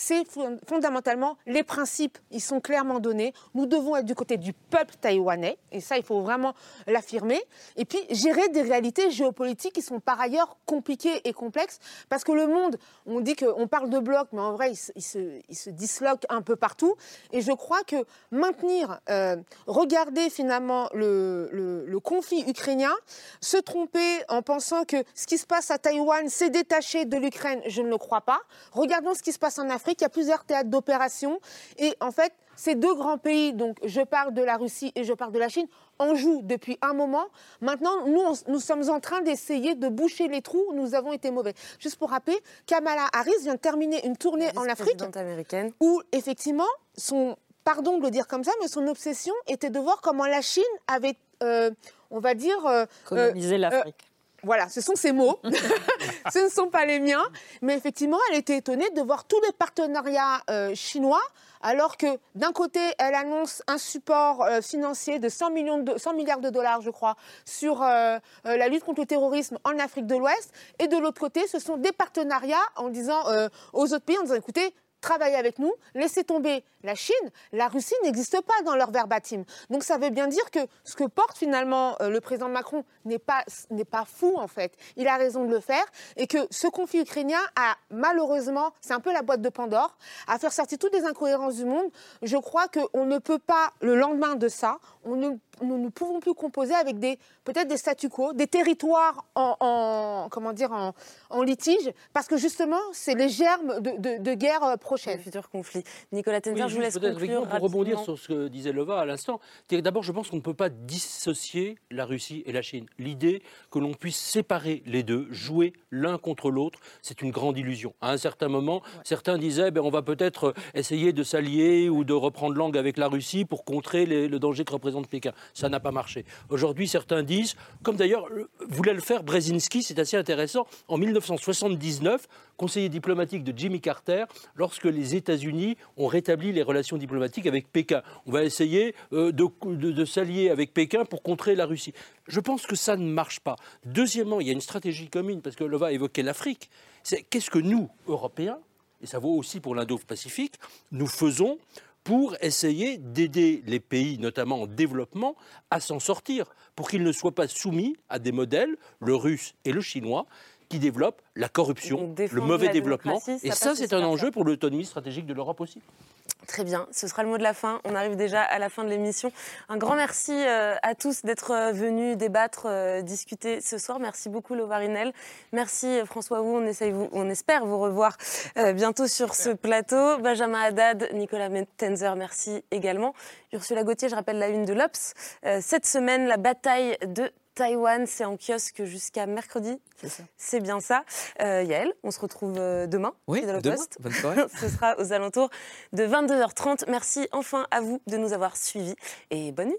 c'est fondamentalement les principes, ils sont clairement donnés. Nous devons être du côté du peuple taïwanais, et ça, il faut vraiment l'affirmer. Et puis, gérer des réalités géopolitiques qui sont par ailleurs compliquées et complexes, parce que le monde, on dit qu'on parle de bloc, mais en vrai, il se, disloque un peu partout. Et je crois que maintenir, euh, regarder finalement le, le conflit ukrainien, se tromper en pensant que ce qui se passe à Taïwan s'est détaché de l'Ukraine, je ne le crois pas. Regardons ce qui se passe en Afrique il y a plusieurs théâtres d'opération. Et en fait, ces deux grands pays, donc je parle de la Russie et je parle de la Chine, en jouent depuis un moment. Maintenant, nous, nous sommes en train d'essayer de boucher les trous où nous avons été mauvais. Juste pour rappeler, Kamala Harris vient de terminer une tournée en Afrique américaine. où, effectivement, son, pardon de le dire comme ça, mais son obsession était de voir comment la Chine avait, euh, on va dire... Euh, Colonisé euh, l'Afrique. Voilà, ce sont ses mots, ce ne sont pas les miens, mais effectivement, elle était étonnée de voir tous les partenariats euh, chinois, alors que d'un côté, elle annonce un support euh, financier de 100, millions de 100 milliards de dollars, je crois, sur euh, la lutte contre le terrorisme en Afrique de l'Ouest, et de l'autre côté, ce sont des partenariats en disant aux autres pays, en disant, écoutez, travaillez avec nous, laissez tomber la Chine, la Russie n'existe pas dans leur verbatim. Donc ça veut bien dire que ce que porte finalement euh, le président Macron n'est pas, n'est pas fou en fait. Il a raison de le faire et que ce conflit ukrainien a malheureusement, c'est un peu la boîte de Pandore, à faire sortir toutes les incohérences du monde. Je crois qu'on ne peut pas, le lendemain de ça, on ne, nous ne pouvons plus composer avec des peut-être des statu quo, des territoires en, comment dire en, litige, parce que justement c'est les germes de, de, guerre euh, prochaine. Futur conflit. Nicolas Tenzer, je vous laisse conclure Pour rebondir sur ce que disait Leva à l'instant, d'abord je pense qu'on ne peut pas dissocier la Russie et la Chine. L'idée que l'on puisse séparer les deux, jouer l'un contre l'autre, c'est une grande illusion. À un certain moment, certains disaient ben, on va peut-être essayer de s'allier ou de reprendre langue avec la Russie pour contrer le danger que représente Pékin. Ça n'a pas marché. Aujourd'hui, certains disent, comme d'ailleurs voulait le faire Brzezinski, c'est assez intéressant, en 1979, conseiller diplomatique de Jimmy Carter, lorsque les États-Unis ont rétabli les relations diplomatiques avec Pékin. On va essayer euh, de, s'allier avec Pékin pour contrer la Russie. Je pense que ça ne marche pas. Deuxièmement, il y a une stratégie commune, parce que Lova évoquait l'Afrique. C'est qu'est-ce que nous, Européens, et ça vaut aussi pour l'Indo-Pacifique, nous faisons pour essayer d'aider les pays, notamment en développement, à s'en sortir, pour qu'ils ne soient pas soumis à des modèles, le russe et le chinois, qui développent la corruption, le mauvais développement. Et ça, c'est un enjeu pour l'autonomie stratégique de l'Europe aussi. Très bien, ce sera le mot de la fin. On arrive déjà à la fin de l'émission. Un grand merci euh, à tous d'être euh, venus débattre, euh, discuter ce soir. Merci beaucoup Lovarinel. Merci François Wu. On, essaye vous, on espère vous revoir bientôt sur ce plateau. Benjamin Haddad, Nicolas Tenzer, merci également. Ursula Gauthier, je rappelle la une de l'Obs. cette semaine, la bataille de Taïwan, c'est en kiosque jusqu'à mercredi. C'est bien ça. Euh, Yael, on se retrouve euh, demain. Oui, demain. Poste. Bonne soirée. Ce sera aux alentours de 22h30. Merci enfin à vous de nous avoir suivis et bonne nuit.